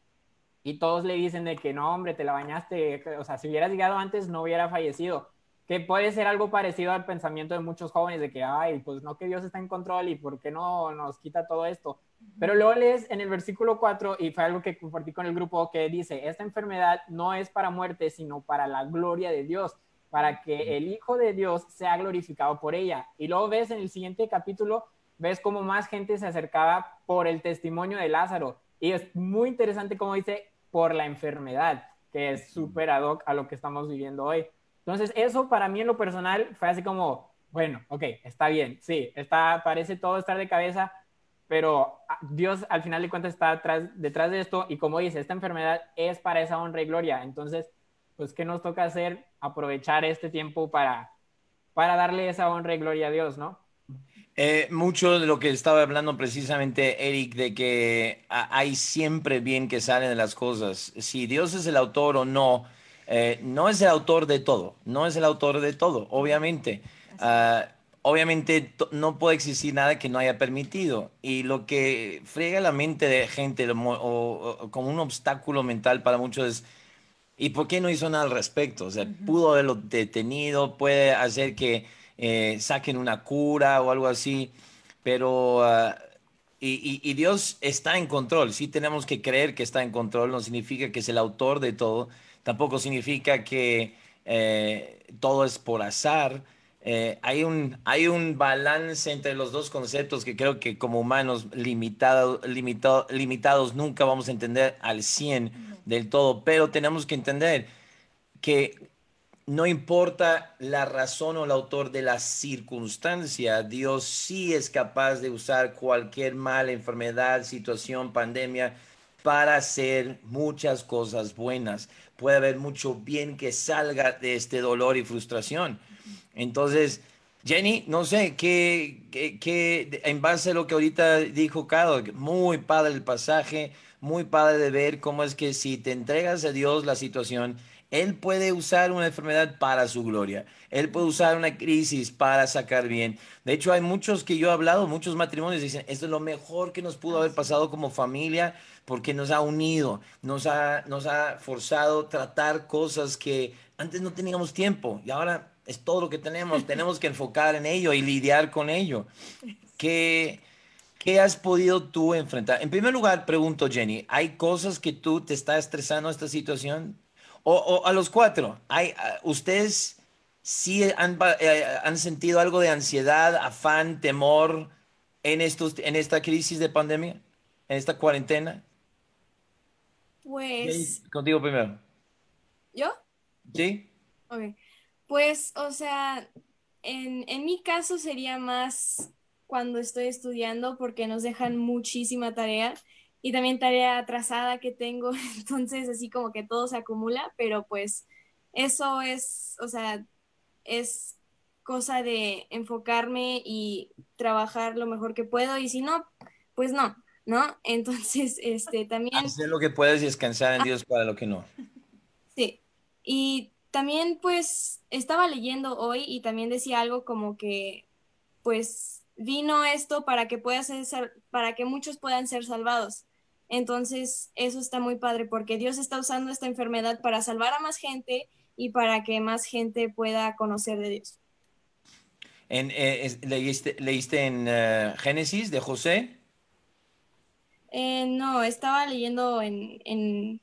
Y todos le dicen de que no, hombre, te la bañaste, o sea, si hubieras llegado antes no hubiera fallecido. Que que puede ser algo parecido al pensamiento de muchos jóvenes de que, ay, pues no que Dios está en control y por qué no nos quita todo esto. Pero luego lees en el versículo 4, y fue algo que compartí con el grupo, que dice, esta enfermedad no es para muerte, sino para la gloria de Dios, para que el Hijo de Dios sea glorificado por ella. Y luego ves en el siguiente capítulo, ves cómo más gente se acercaba por el testimonio de Lázaro. Y es muy interesante como dice, por la enfermedad, que es súper ad hoc a lo que estamos viviendo hoy. Entonces, eso para mí en lo personal fue así como, bueno, ok, está bien, sí, está, parece todo estar de cabeza, pero ah, Dios al final de cuentas está detrás, detrás de esto y como dice, esta enfermedad es para esa honra y gloria. Entonces, pues, ¿qué nos toca hacer? Aprovechar este tiempo para, para darle esa honra y gloria a Dios, ¿no? Eh, mucho de lo que estaba hablando precisamente Eric, de que hay siempre bien que salen de las cosas. Si Dios es el autor o no, eh, no es el autor de todo, no es el autor de todo, obviamente. Uh, obviamente no puede existir nada que no haya permitido. Y lo que friega la mente de gente o, como un obstáculo mental para muchos es, ¿y por qué no hizo nada al respecto? O sea, pudo haberlo detenido, puede hacer que eh, saquen una cura o algo así, pero... Uh, y, Dios está en control, sí tenemos que creer que está en control, no significa que es el autor de todo, tampoco significa que eh, todo es por azar. Eh, hay, un, hay un balance entre los dos conceptos que creo que como humanos limitados nunca vamos a entender al 100 del todo, pero tenemos que entender que no importa la razón o el autor de la circunstancia, Dios sí es capaz de usar cualquier mala enfermedad, situación, pandemia, para hacer muchas cosas buenas puede haber mucho bien que salga de este dolor y frustración. Entonces, Jenny, no sé, ¿qué, qué, en base a lo que ahorita dijo Cado, muy padre el pasaje, muy padre de ver cómo es que si te entregas a Dios la situación, Él puede usar una enfermedad para su gloria. Él puede usar una crisis para sacar bien. De hecho, hay muchos que yo he hablado, muchos matrimonios dicen, esto es lo mejor que nos pudo haber pasado como familia porque nos ha unido, nos ha, nos ha forzado a tratar cosas que antes no teníamos tiempo y ahora es todo lo que tenemos, (laughs) tenemos que enfocar en ello y lidiar con ello. ¿Qué, ¿Qué has podido tú enfrentar? En primer lugar, pregunto, Jenny, ¿hay cosas que tú te está estresando esta situación? O, a los cuatro, ¿hay, ¿ustedes sí han, eh, han, sentido algo de ansiedad, afán, temor en, estos, en esta crisis de pandemia, en esta cuarentena? Pues. Contigo primero. ¿Yo? Sí. Ok. Pues, o sea, en, en mi caso sería más cuando estoy estudiando porque nos dejan muchísima tarea y también tarea atrasada que tengo, (laughs) entonces así como que todo se acumula, pero pues eso es, o sea, es cosa de enfocarme y trabajar lo mejor que puedo y si no, pues no, ¿no? (laughs) Entonces, este, también... Hacer lo que puedes y descansar en Dios para lo que no. Sí, y también pues estaba leyendo hoy y también decía algo como que pues vino esto para que pueda ser, para que muchos puedan ser salvados. Entonces, eso está muy padre porque Dios está usando esta enfermedad para salvar a más gente y para que más gente pueda conocer de Dios. En, eh, leíste, ¿Leíste en eh, Génesis de José? Eh, no, estaba leyendo en, en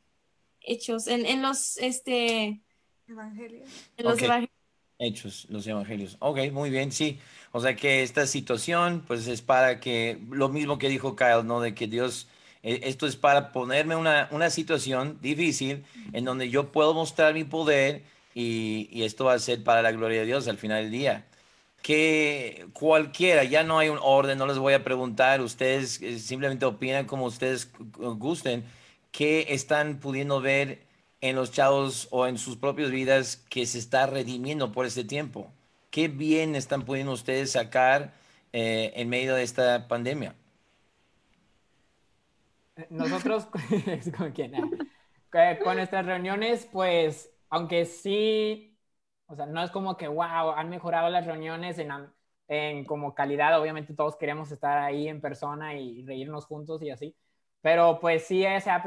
Hechos, en, en, los este Evangelios. En los evangelios. Hechos, los evangelios. Ok, muy bien, sí. O sea que esta situación, pues es para que, lo mismo que dijo Kyle, ¿no? De que Dios, esto es para ponerme una, una situación difícil en donde yo puedo mostrar mi poder y, esto va a ser para la gloria de Dios al final del día que cualquiera, ya no hay un orden, no les voy a preguntar, ustedes eh, simplemente opinan como ustedes gusten, qué están pudiendo ver en los chavos o en sus propias vidas que se está redimiendo por este tiempo. ¿Qué bien están pudiendo ustedes sacar eh, en medio de esta pandemia? (laughs) Eh, nosotros, con, con nuestras reuniones, pues, aunque sí o sea, no es como que, wow, han mejorado las reuniones en, en como calidad. Obviamente todos queremos estar ahí en persona y reírnos juntos y así. Pero pues sí se ha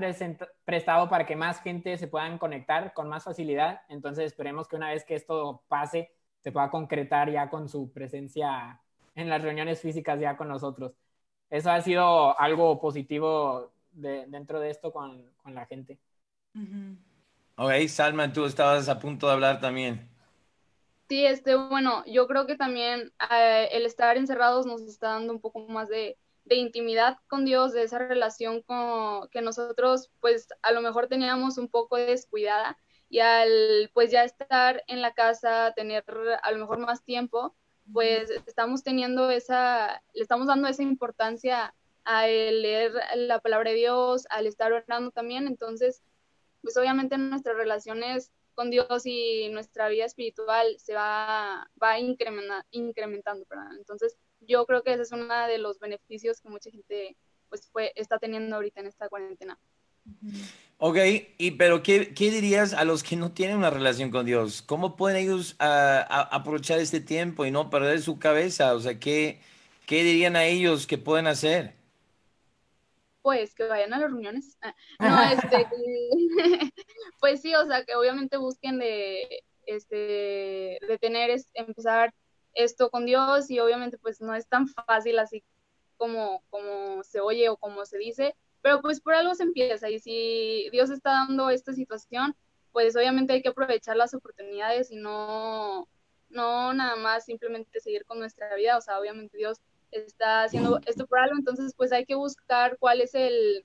prestado para que más gente se puedan conectar con más facilidad. Entonces esperemos que una vez que esto pase, se pueda concretar ya con su presencia en las reuniones físicas ya con nosotros. Eso ha sido algo positivo de, dentro de esto con, con la gente. Ok, Salma, tú estabas a punto de hablar también. Sí, este, bueno, yo creo que también eh, el estar encerrados nos está dando un poco más de, de intimidad con Dios, de esa relación con, que nosotros pues a lo mejor teníamos un poco descuidada y al pues ya estar en la casa, tener a lo mejor más tiempo, pues estamos teniendo esa, le estamos dando esa importancia a leer la palabra de Dios, al estar orando también, entonces pues obviamente nuestras relaciones con Dios y nuestra vida espiritual se va, va incrementando, entonces yo creo que ese es uno de los beneficios que mucha gente pues está teniendo ahorita en esta cuarentena. Ok, y pero ¿qué, dirías a los que no tienen una relación con Dios? ¿Cómo pueden ellos aprovechar este tiempo y no perder su cabeza? O sea, ¿qué, ¿qué dirían a ellos que pueden hacer? Pues que vayan a las reuniones. Ah, no, este, (laughs) pues sí, o sea, que obviamente busquen de, este, de tener, empezar esto con Dios y obviamente pues no es tan fácil así como, como se oye o como se dice, pero pues por algo se empieza y si Dios está dando esta situación, pues obviamente hay que aprovechar las oportunidades y no, no nada más simplemente seguir con nuestra vida, o sea, obviamente Dios está haciendo esto por algo, entonces pues hay que buscar cuál es el,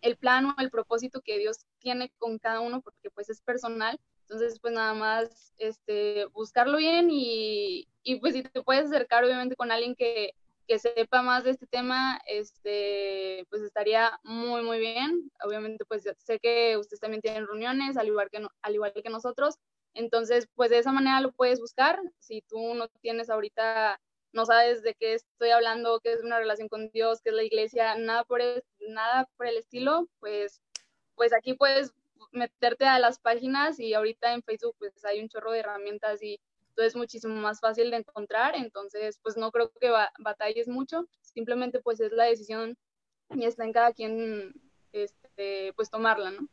el plan el propósito que Dios tiene con cada uno, porque pues es personal, entonces pues nada más este, buscarlo bien y, y pues si te puedes acercar obviamente con alguien que, que sepa más de este tema, este, pues estaría muy, muy bien. Obviamente, pues sé que ustedes también tienen reuniones, al igual que, al igual que nosotros. Entonces, pues de esa manera lo puedes buscar. Si tú no tienes ahorita, no sabes de qué estoy hablando, qué es una relación con Dios, qué es la iglesia, nada por el, nada por el estilo, pues, pues aquí puedes meterte a las páginas y ahorita en Facebook pues hay un chorro de herramientas y es muchísimo más fácil de encontrar, entonces pues no creo que batalles mucho, simplemente pues es la decisión y está en cada quien este, pues tomarla, ¿no?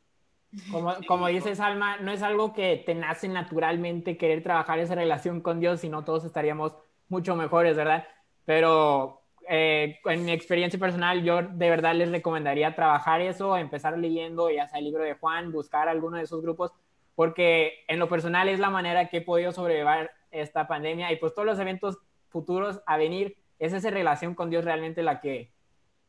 Como, como dices, Alma, no es algo que te nace naturalmente querer trabajar esa relación con Dios, sino todos estaríamos mucho mejores, ¿verdad? Pero eh, en mi experiencia personal, yo de verdad les recomendaría trabajar eso, empezar leyendo ya sea el libro de Juan, buscar alguno de esos grupos, porque en lo personal es la manera que he podido sobrevivir esta pandemia y pues todos los eventos futuros a venir, es esa relación con Dios realmente la que,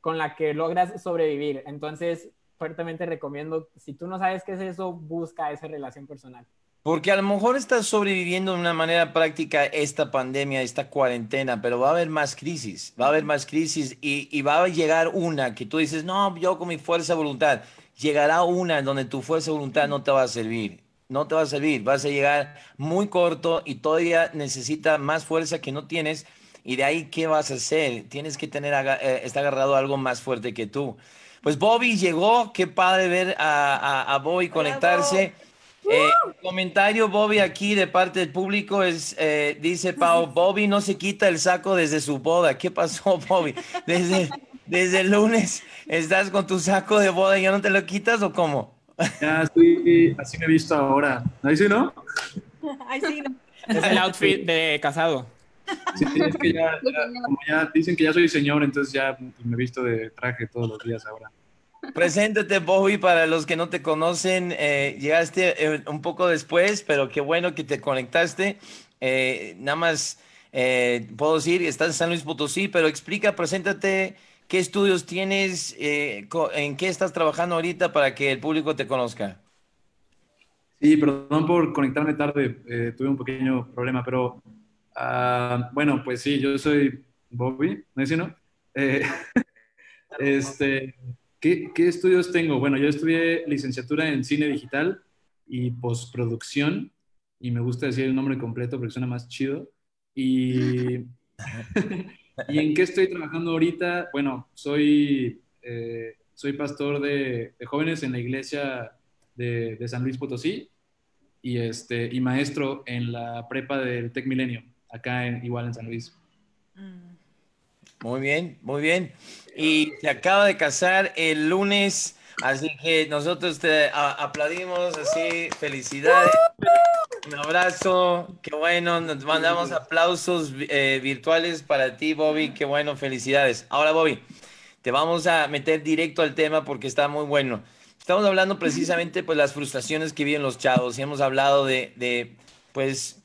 con la que logras sobrevivir. Entonces, fuertemente recomiendo, si tú no sabes qué es eso, busca esa relación personal. Porque a lo mejor estás sobreviviendo de una manera práctica esta pandemia, esta cuarentena, pero va a haber más crisis, va a haber más crisis y, y va a llegar una que tú dices, no, yo con mi fuerza de voluntad, llegará una en donde tu fuerza de voluntad no te va a servir no te va a servir, vas a llegar muy corto y todavía necesita más fuerza que no tienes y de ahí qué vas a hacer, tienes que tener, eh, está agarrado algo más fuerte que tú. Pues Bobby llegó, qué padre ver a, Bobby conectarse. Eh, comentario Bobby aquí de parte del público es, eh, dice Pau, Bobby no se quita el saco desde su boda. ¿Qué pasó (laughs) Bobby? Desde, desde el lunes estás con tu saco de boda y ya no te lo quitas o cómo? Ya estoy, así me he visto ahora. ¿Ahí sí, no? (laughs) Ahí sí, no. Es el outfit de casado. Sí, es que ya, como ya dicen que ya soy señor, entonces ya me he visto de traje todos los días ahora. Preséntate, Bobby, para los que no te conocen. Eh, llegaste eh, un poco después, pero qué bueno que te conectaste. Eh, nada más puedo decir, estás en San Luis Potosí, pero explica, preséntate ¿Qué estudios tienes? ¿En qué estás trabajando ahorita para que el público te conozca? Sí, perdón por conectarme tarde, tuve un pequeño problema, pero ah, bueno, pues sí, yo soy Bobby, ¿no es no? Eh, (laughs) este, ¿qué, ¿qué, estudios tengo? Bueno, yo estudié licenciatura en cine digital y postproducción, y me gusta decir el nombre completo porque suena más chido. Y (laughs) ¿Y en qué estoy trabajando ahorita? Bueno, soy, eh, soy pastor de, jóvenes en la iglesia de, San Luis Potosí y, este, y maestro en la prepa del Tec Milenio, acá en, igual en San Luis. Mm. Muy bien, muy bien. Y se acaba de casar el lunes, así que nosotros te aplaudimos, así, felicidades. Un abrazo, qué bueno, nos mandamos aplausos eh, virtuales para ti, Bobby, qué bueno, felicidades. Ahora, Bobby, te vamos a meter directo al tema porque está muy bueno. Estamos hablando precisamente pues las frustraciones que viven los chavos y hemos hablado de, de pues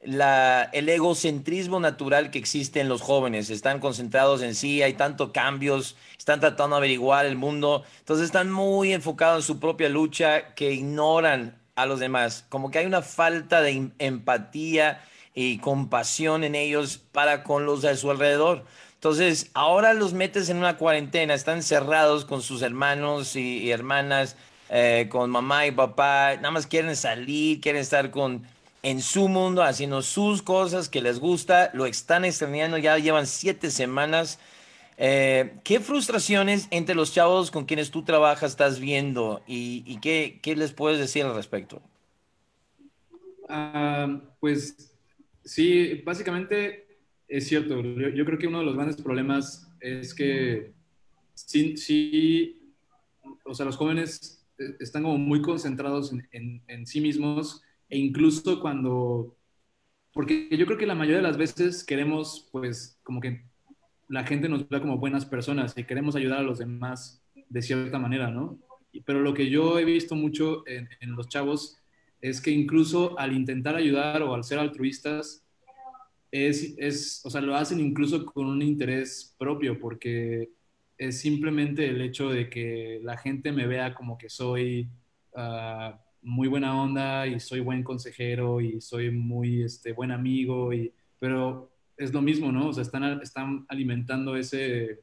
el egocentrismo natural que existe en los jóvenes. Están concentrados en sí, hay tantos cambios, están tratando de averiguar el mundo, entonces están muy enfocados en su propia lucha que ignoran a los demás. Como que hay una falta de em- empatía y compasión en ellos para con los de su alrededor. Entonces, ahora los metes en una cuarentena, están cerrados con sus hermanos y, y hermanas, eh, con mamá y papá, nada más quieren salir, quieren estar con en su mundo, haciendo sus cosas que les gusta, lo están extrañando, ya llevan siete semanas. Eh, ¿Qué frustraciones entre los chavos con quienes tú trabajas estás viendo y, y qué, qué les puedes decir al respecto? Ah, pues sí, básicamente es cierto. Yo, yo creo que uno de los grandes problemas es que sí, sí, o sea, los jóvenes eh, están como muy concentrados en, en, en sí mismos e incluso cuando, porque yo creo que la mayoría de las veces queremos, pues, como que la gente nos vea como buenas personas y queremos ayudar a los demás de cierta manera, ¿no? Pero lo que yo he visto mucho en, en los chavos es que incluso al intentar ayudar o al ser altruistas, es, es, o sea, lo hacen incluso con un interés propio, porque es simplemente el hecho de que la gente me vea como que soy ah, muy buena onda y soy buen consejero y soy muy este, buen amigo, y, pero es lo mismo, ¿no? O sea, están, están alimentando ese,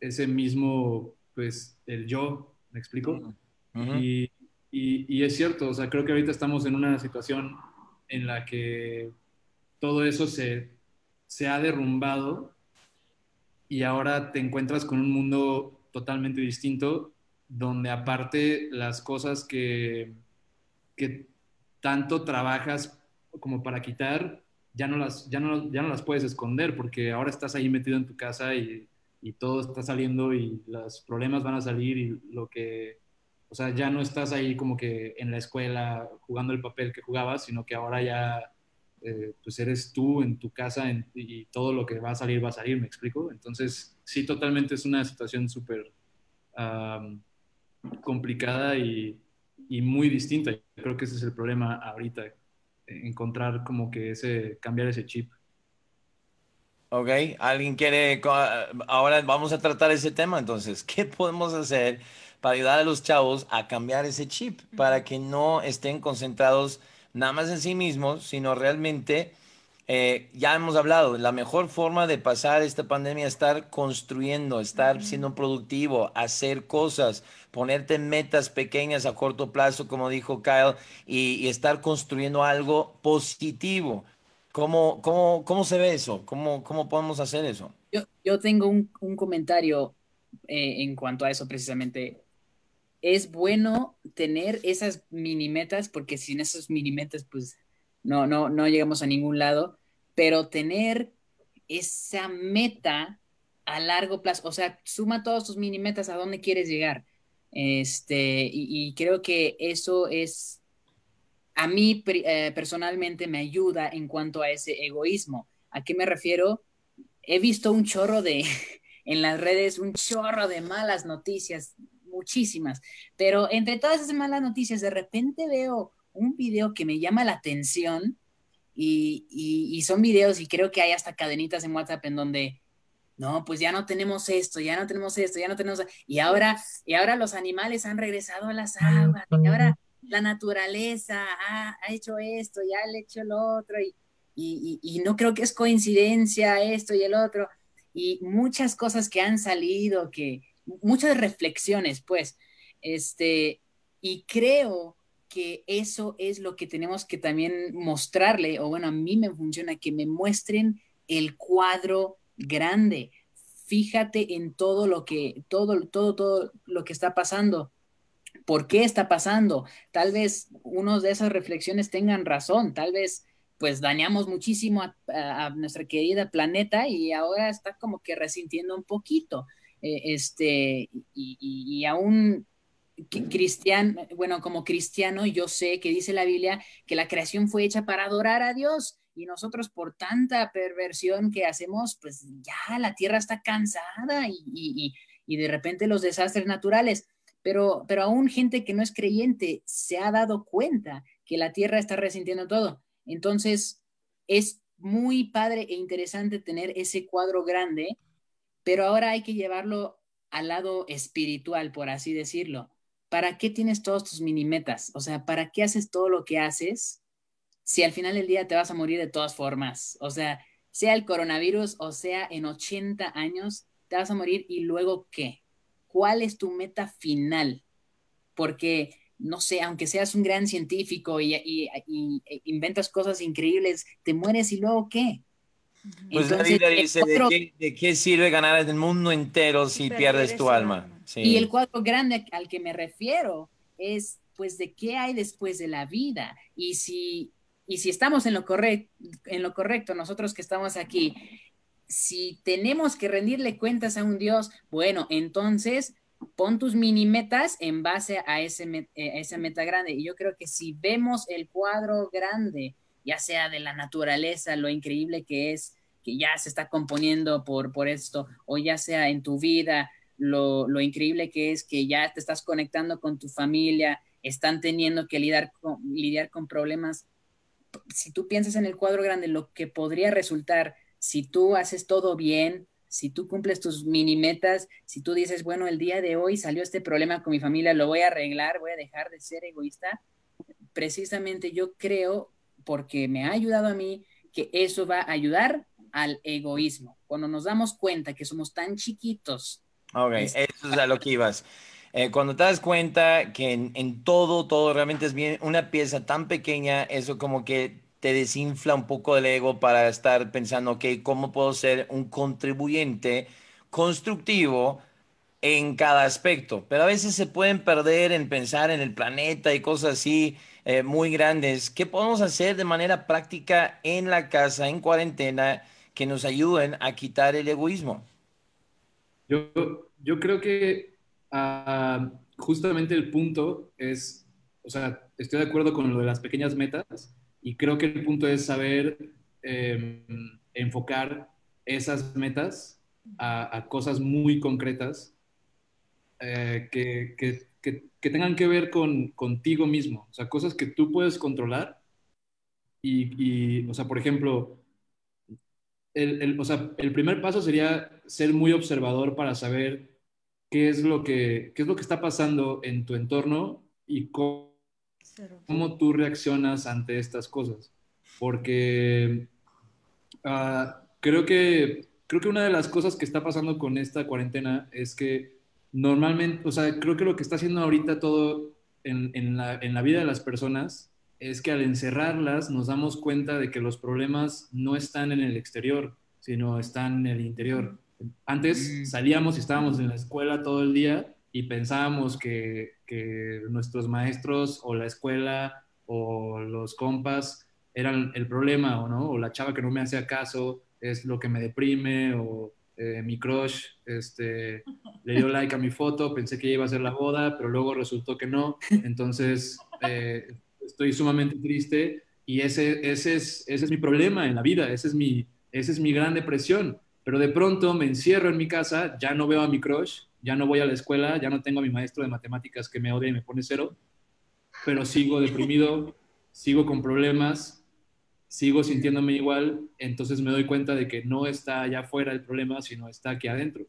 ese mismo, pues, el yo, ¿me explico? Y, y- y es cierto, o sea, creo que ahorita estamos en una situación en la que todo eso se, se ha derrumbado y ahora te encuentras con un mundo totalmente distinto, donde aparte las cosas que, que tanto trabajas como para quitar, ya no las, ya no, ya no las puedes esconder, porque ahora estás ahí metido en tu casa y, y todo está saliendo y los problemas van a salir y lo que, o sea, ya no estás ahí como que en la escuela jugando el papel que jugabas, sino que ahora ya, eh, pues eres tú en tu casa y todo lo que va a salir va a salir, ¿me explico? Entonces, sí, totalmente es una situación súper complicada y, y muy distinta. Creo que ese es el problema ahorita, encontrar como que ese, cambiar ese chip. Ok, ¿alguien quiere? Ahora vamos a tratar ese tema, entonces, (laughs) ¿qué podemos hacer para ayudar a los chavos a cambiar ese chip para que no estén concentrados nada más en sí mismos, sino realmente, eh, ya hemos hablado, la mejor forma de pasar esta pandemia es estar construyendo, estar siendo productivo, hacer cosas, ponerte metas pequeñas a corto plazo, como dijo Kyle, y, y estar construyendo algo positivo. ¿Cómo, cómo, cómo se ve eso? ¿Cómo, cómo podemos hacer eso? Yo, yo tengo un, un comentario eh, en cuanto a eso precisamente. Es bueno tener esas mini metas, porque sin esas mini metas, pues no, no, no llegamos a ningún lado, pero tener esa meta a largo plazo, o sea, suma todas tus mini metas a dónde quieres llegar. Este, y, creo que eso es, a mí eh, personalmente me ayuda en cuanto a ese egoísmo. ¿A qué me refiero? He visto un chorro de, (laughs) en las redes, un chorro de malas noticias, muchísimas, pero entre todas esas malas noticias, de repente veo un video que me llama la atención y, y, y son videos y creo que hay hasta cadenitas en WhatsApp en donde no, pues ya no tenemos esto, ya no tenemos esto, ya no tenemos y ahora y ahora los animales han regresado a las aguas y ahora la naturaleza ha, ha hecho esto, ya le hecho el otro y, y, y, y no creo que es coincidencia esto y el otro. Y muchas cosas que han salido que muchas reflexiones pues este y creo que eso es lo que tenemos que también mostrarle, o bueno, a mí me funciona, que me muestren el cuadro grande. Fíjate en todo lo que, todo, todo, todo lo que está pasando. ¿Por qué está pasando? Tal vez unos de esas reflexiones tengan razón, tal vez pues dañamos muchísimo a, nuestra querida planeta y ahora está como que resintiendo un poquito. Eh, este, y aún cristiano, bueno, como cristiano, yo sé que dice la Biblia que la creación fue hecha para adorar a Dios y nosotros por tanta perversión que hacemos, pues ya la tierra está cansada y, de repente los desastres naturales. Pero, pero aún gente que no es creyente se ha dado cuenta que la tierra está resintiendo todo. Entonces, es muy padre e interesante tener ese cuadro grande, pero ahora hay que llevarlo al lado espiritual, por así decirlo. ¿Para qué tienes todos tus mini metas? O sea, ¿para qué haces todo lo que haces si al final del día te vas a morir de todas formas? O sea, sea el coronavirus o sea en 80 años, te vas a morir y luego qué? ¿Cuál es tu meta final? Porque no sé, aunque seas un gran científico y, e inventas cosas increíbles, te mueres y luego qué? Pues la Biblia dice, ¿de, qué, sirve ganar el mundo entero si pierdes tu alma? Y el cuadro grande al que me refiero es, pues, de qué hay después de la vida. Y si, y si estamos en lo, en lo correcto, nosotros que estamos aquí, si tenemos que rendirle cuentas a un Dios, bueno, entonces pon tus mini metas en base a, ese, eh, a esa meta grande. Y yo creo que si vemos el cuadro grande, ya sea de la naturaleza, lo increíble que es, que ya se está componiendo por, por esto, o ya sea en tu vida, lo, increíble que es que ya te estás conectando con tu familia, están teniendo que lidiar con, lidiar con problemas. Si tú piensas en el cuadro grande, lo que podría resultar si tú haces todo bien, si tú cumples tus mini metas, si tú dices, bueno, el día de hoy salió este problema con mi familia, lo voy a arreglar, voy a dejar de ser egoísta, precisamente yo creo, porque me ha ayudado a mí, que eso va a ayudar al egoísmo. Cuando nos damos cuenta que somos tan chiquitos. Ok, (laughs) eso es a lo que ibas. Eh, cuando te das cuenta que en, en, todo, todo realmente es bien, una pieza tan pequeña, eso como que te desinfla un poco el ego para estar pensando, ok, ¿cómo puedo ser un contribuyente constructivo en cada aspecto? Pero a veces se pueden perder en pensar en el planeta y cosas así eh, muy grandes. ¿Qué podemos hacer de manera práctica en la casa, en cuarentena, que nos ayuden a quitar el egoísmo? Yo, yo creo que ah, justamente el punto es, o sea, estoy de acuerdo con lo de las pequeñas metas, y creo que el punto es saber em, enfocar esas metas a, cosas muy concretas eh, que, que, que, tengan que ver con, contigo mismo, o sea, cosas que tú puedes controlar. Y, y o sea, por ejemplo, el, el, o sea, el primer paso sería ser muy observador para saber qué es lo que, qué es lo que está pasando en tu entorno y cómo cómo tú reaccionas ante estas cosas. Porque ah, creo, que, creo que una de las cosas que está pasando con esta cuarentena es que normalmente, o sea, creo que lo que está haciendo ahorita todo en, en, la, en la vida de las personas es que al encerrarlas nos damos cuenta de que los problemas no están en el exterior, sino están en el interior. Antes mm. salíamos y estábamos en la escuela todo el día y pensábamos que, que, nuestros maestros o la escuela o los compas eran el problema o no, o la chava que no me hacía caso es lo que me deprime o eh, mi crush este, le dio like a mi foto, pensé que iba a ser la boda, pero luego resultó que no, entonces eh, estoy sumamente triste y ese, ese, es, ese es mi problema en la vida, ese es mi, ese es mi gran depresión, pero de pronto me encierro en mi casa, ya no veo a mi crush, ya no voy a la escuela, ya no tengo a mi maestro de matemáticas que me odia y me pone cero, pero sigo deprimido, sigo con problemas, sigo sintiéndome igual, entonces me doy cuenta de que no está allá afuera el problema, sino está aquí adentro.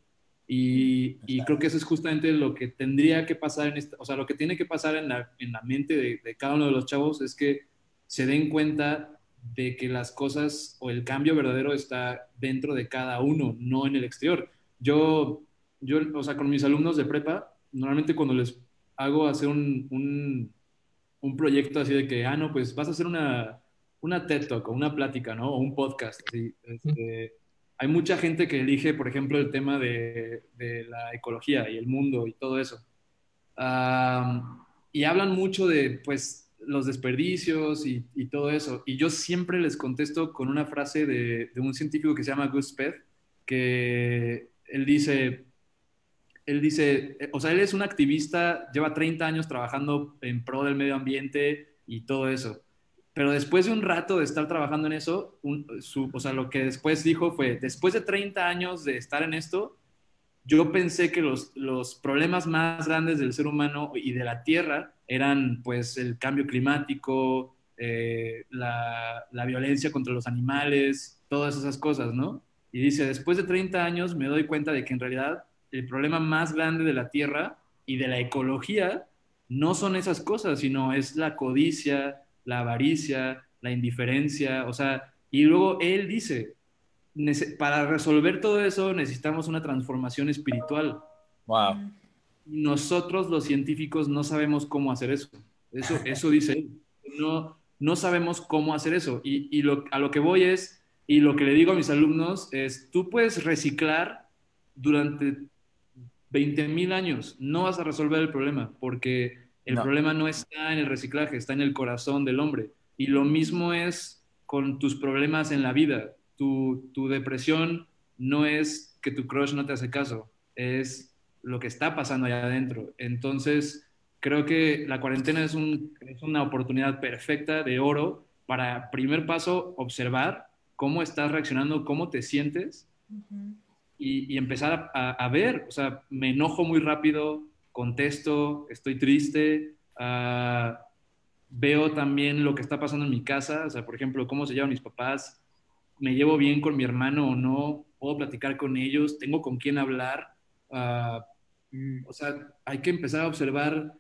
Y, creo que eso es justamente lo que tendría que pasar en esta, o sea, lo que tiene que pasar en la, en la mente de, de, cada uno de los chavos es que se den cuenta de que las cosas o el cambio verdadero está dentro de cada uno, no en el exterior. Yo yo, o sea, con mis alumnos de prepa, normalmente cuando les hago hacer un, un, un proyecto así de que, ah, no, pues vas a hacer una, una TED Talk o una plática, ¿no? O un podcast. Así, este, hay mucha gente que elige, por ejemplo, el tema de, la ecología y el mundo y todo eso. y hablan mucho de, pues, los desperdicios y, todo eso. Y yo siempre les contesto con una frase de, un científico que se llama Gus Peth, que él dice, él dice, eh, o sea, él es un activista, lleva 30 años trabajando en pro del medio ambiente y todo eso. Pero después de un rato de estar trabajando en eso, o sea, lo que después dijo fue, después de 30 años de estar en esto, yo pensé que los, los problemas más grandes del ser humano y de la Tierra eran pues el cambio climático, eh, la, la, violencia contra los animales, todas esas cosas, ¿no? Y dice, después de 30 años me doy cuenta de que en realidad el problema más grande de la Tierra y de la ecología no son esas cosas, sino es la codicia, la avaricia, la indiferencia, o sea, y luego él dice, para resolver todo eso necesitamos una transformación espiritual. Wow. Nosotros los científicos no sabemos cómo hacer eso. Eso, (laughs) eso dice él. No, no sabemos cómo hacer eso. Y, y lo, a lo que voy es, y lo que le digo a mis alumnos es, tú puedes reciclar durante 20 mil años, no vas a resolver el problema, porque el problema no está en el reciclaje, está en el corazón del hombre. Y lo mismo es con tus problemas en la vida tu, tu depresión no es que tu crush no te hace caso, es lo que está pasando allá adentro. Entonces, creo que la cuarentena es, un, es una oportunidad perfecta de oro para, primer paso, observar cómo estás reaccionando, cómo te sientes y, y, empezar a, a, ver, o sea, me enojo muy rápido, contesto, estoy triste, uh, veo también lo que está pasando en mi casa, o sea, por ejemplo, cómo se llevan mis papás, me llevo bien con mi hermano o no, puedo platicar con ellos, tengo con quién hablar. Ah, o sea, hay que empezar a observar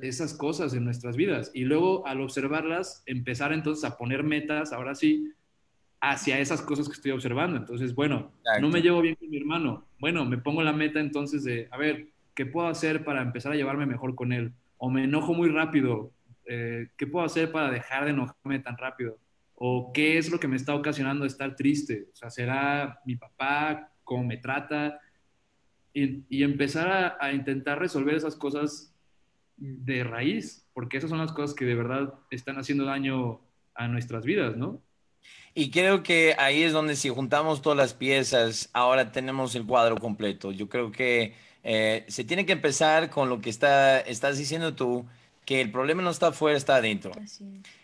esas cosas en nuestras vidas y luego al observarlas, empezar entonces a poner metas, ahora sí, hacia esas cosas que estoy observando. Entonces, bueno, no me llevo bien con mi hermano. Bueno, me pongo la meta entonces de, a ver, ¿qué puedo hacer para empezar a llevarme mejor con él? O me enojo muy rápido. Eh, ¿Qué puedo hacer para dejar de enojarme tan rápido? o qué es lo que me está ocasionando estar triste. O sea, será mi papá, cómo me trata, y, empezar a, intentar resolver esas cosas de raíz, porque esas son las cosas que de verdad están haciendo daño a nuestras vidas, ¿no? Y creo que ahí es donde si juntamos todas las piezas, ahora tenemos el cuadro completo. Yo creo que eh, se tiene que empezar con lo que está, estás diciendo tú, que el problema no está afuera, está adentro.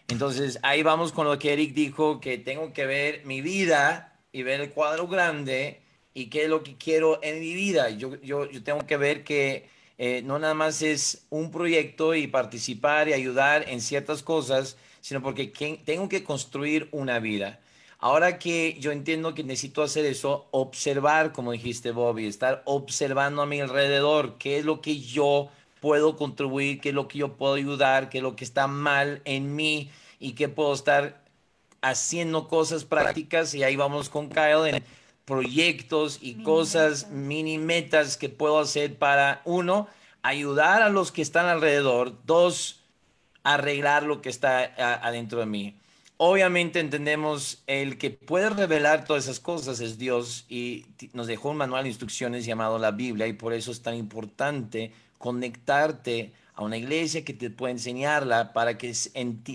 Entonces ahí vamos con lo que Eric dijo, que tengo que ver mi vida y ver el cuadro grande y qué es lo que quiero en mi vida. Yo, yo, yo tengo que ver que eh, no nada más es un proyecto y participar y ayudar en ciertas cosas, sino porque tengo que construir una vida. Ahora que yo entiendo que necesito hacer eso, observar, como dijiste Bobby, estar observando a mi alrededor, qué es lo que yo puedo contribuir, qué es lo que yo puedo ayudar, qué es lo que está mal en mí y qué puedo estar haciendo cosas prácticas. Y ahí vamos con Kyle en proyectos y cosas, mini metas que puedo hacer para uno, ayudar a los que están alrededor, dos, arreglar lo que está adentro de mí. Obviamente entendemos el que puede revelar todas esas cosas es Dios y nos dejó un manual de instrucciones llamado la Biblia y por eso es tan importante conectarte a una iglesia que te pueda enseñarla para que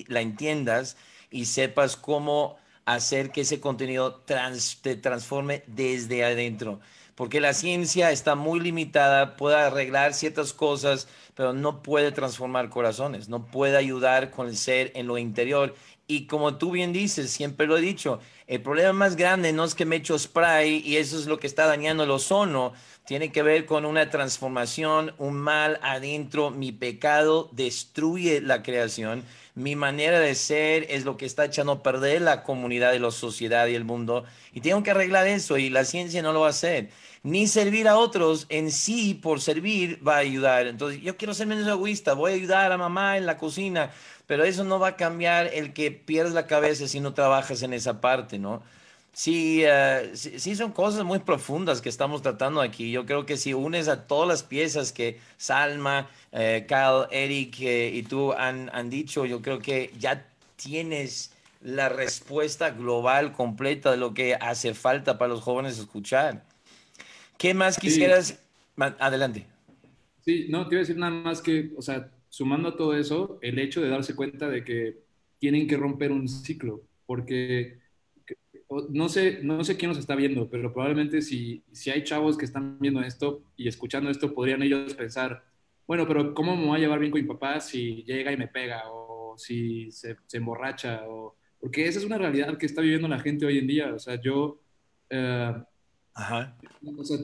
la entiendas y sepas cómo hacer que ese contenido te transforme desde adentro. Porque la ciencia está muy limitada, puede arreglar ciertas cosas, pero no puede transformar corazones, no puede ayudar con el ser en lo interior. Y como tú bien dices, siempre lo he dicho, el problema más grande no es que me echo spray y eso es lo que está dañando el ozono, tiene que ver con una transformación, un mal adentro. Mi pecado destruye la creación. Mi manera de ser es lo que está echando a perder la comunidad y la sociedad y el mundo. Y tengo que arreglar eso y la ciencia no lo va a hacer. Ni servir a otros en sí por servir va a ayudar. Entonces, yo quiero ser menos egoísta, voy a ayudar a mamá en la cocina, pero eso no va a cambiar el que pierdes la cabeza si no trabajas en esa parte, ¿no? Eh, sí, sí, son cosas muy profundas que estamos tratando aquí. Yo creo que si unes a todas las piezas que Salma, eh, Cal, Eric eh, y tú han, han dicho, yo creo que ya tienes la respuesta global completa de lo que hace falta para los jóvenes escuchar. ¿Qué más quisieras? Adelante. Sí, no, te iba a decir nada más que, o sea, sumando a todo eso, el hecho de darse cuenta de que tienen que romper un ciclo, porque no sé, no sé quién nos está viendo, pero probablemente si, si hay chavos que están viendo esto y escuchando esto, podrían ellos pensar, bueno, pero ¿cómo me voy a llevar bien con mi papá si llega y me pega o si se, se emborracha? O... Porque esa es una realidad que está viviendo la gente hoy en día. O sea, yo... eh,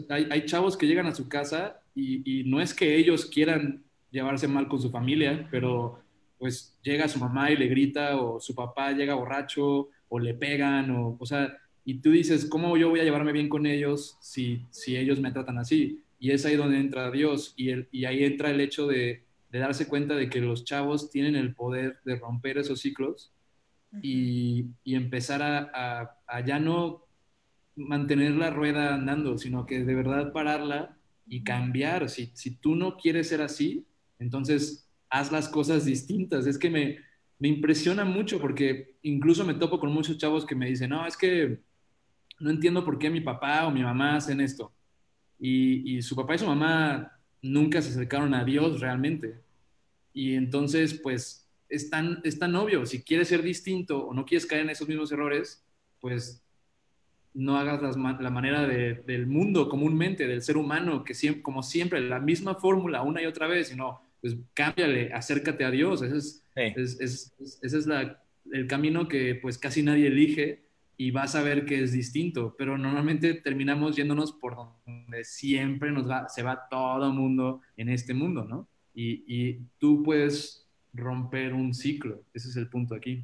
Hay, chavos que llegan a su casa y, no es que ellos quieran llevarse mal con su familia, pero pues llega su mamá y le grita o su papá llega borracho o le pegan o, o sea, y tú dices, ¿cómo yo voy a llevarme bien con ellos si, si ellos me tratan así? Y es ahí donde entra Dios y, y ahí entra el hecho de, de darse cuenta de que los chavos tienen el poder de romper esos ciclos y, y empezar a, a- a ya no mantener la rueda andando, sino que de verdad pararla y cambiar. Si, si tú no quieres ser así, entonces haz las cosas distintas. Es que me, me impresiona mucho porque incluso me topo con muchos chavos que me dicen, no, es que no entiendo por qué mi papá o mi mamá hacen esto. Y, y su papá y su mamá nunca se acercaron a Dios realmente. Y entonces, pues, es tan, es tan obvio, si quieres ser distinto o no quieres caer en esos mismos errores, pues no hagas las la manera de- del mundo comúnmente, del ser humano, que siempre, como siempre, la misma fórmula una y otra vez, sino, pues cámbiale, acércate a Dios. Ese es, Sí. es- es- es- ese es la- el camino que pues casi nadie elige y vas a ver que es distinto, pero normalmente terminamos yéndonos por donde siempre nos va, se va todo el mundo en este mundo, ¿no? Y, y tú puedes romper un ciclo, ese es el punto aquí.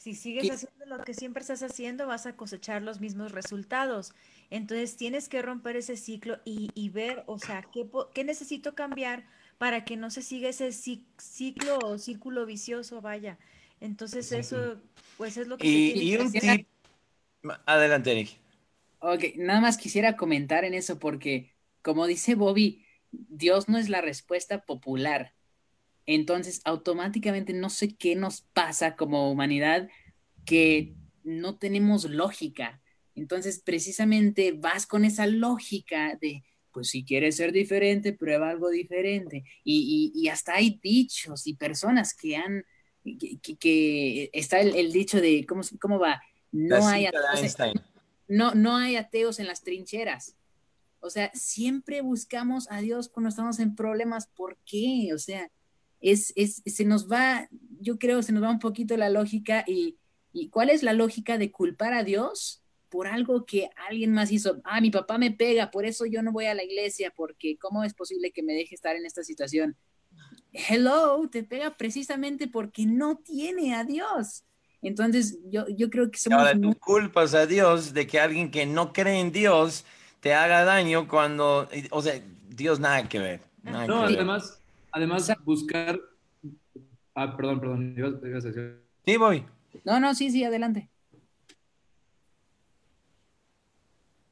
Si sigues ¿Qué- haciendo lo que siempre estás haciendo, vas a cosechar los mismos resultados. Entonces tienes que romper ese ciclo y, y ver, o sea, qué, po- qué necesito cambiar para que no se siga ese ci- ciclo o círculo vicioso, vaya. Entonces eso, pues es lo que se tiene y que un hacer. tip. Adelante, Eric. Ok, nada más quisiera comentar en eso porque, como dice Bobby, Dios no es la respuesta popular. Entonces, automáticamente no sé qué nos pasa como humanidad que no tenemos lógica. Entonces, precisamente vas con esa lógica de, pues si quieres ser diferente, prueba algo diferente. Y, y- y hasta hay dichos y personas que han, que, que- que está el, el dicho de, ¿cómo, cómo va? No hay ateos no, no hay ateos en las trincheras. O sea, siempre buscamos a Dios cuando estamos en problemas. ¿Por qué? O sea, es, es, se nos va, yo creo, se nos va un poquito la lógica y, y ¿cuál es la lógica de culpar a Dios por algo que alguien más hizo? Ah, mi papá me pega, por eso yo no voy a la iglesia, porque ¿cómo es posible que me deje estar en esta situación? Hello, te pega precisamente porque no tiene a Dios. Entonces, yo, yo creo que somos ahora tú culpas a Dios de que alguien que no cree en Dios te haga daño cuando, o sea, Dios nada que ver. nada No, que ver. Además, buscar... Ah, perdón, perdón, ibas, ibas a decir... Sí, voy. No, no, sí, sí, adelante.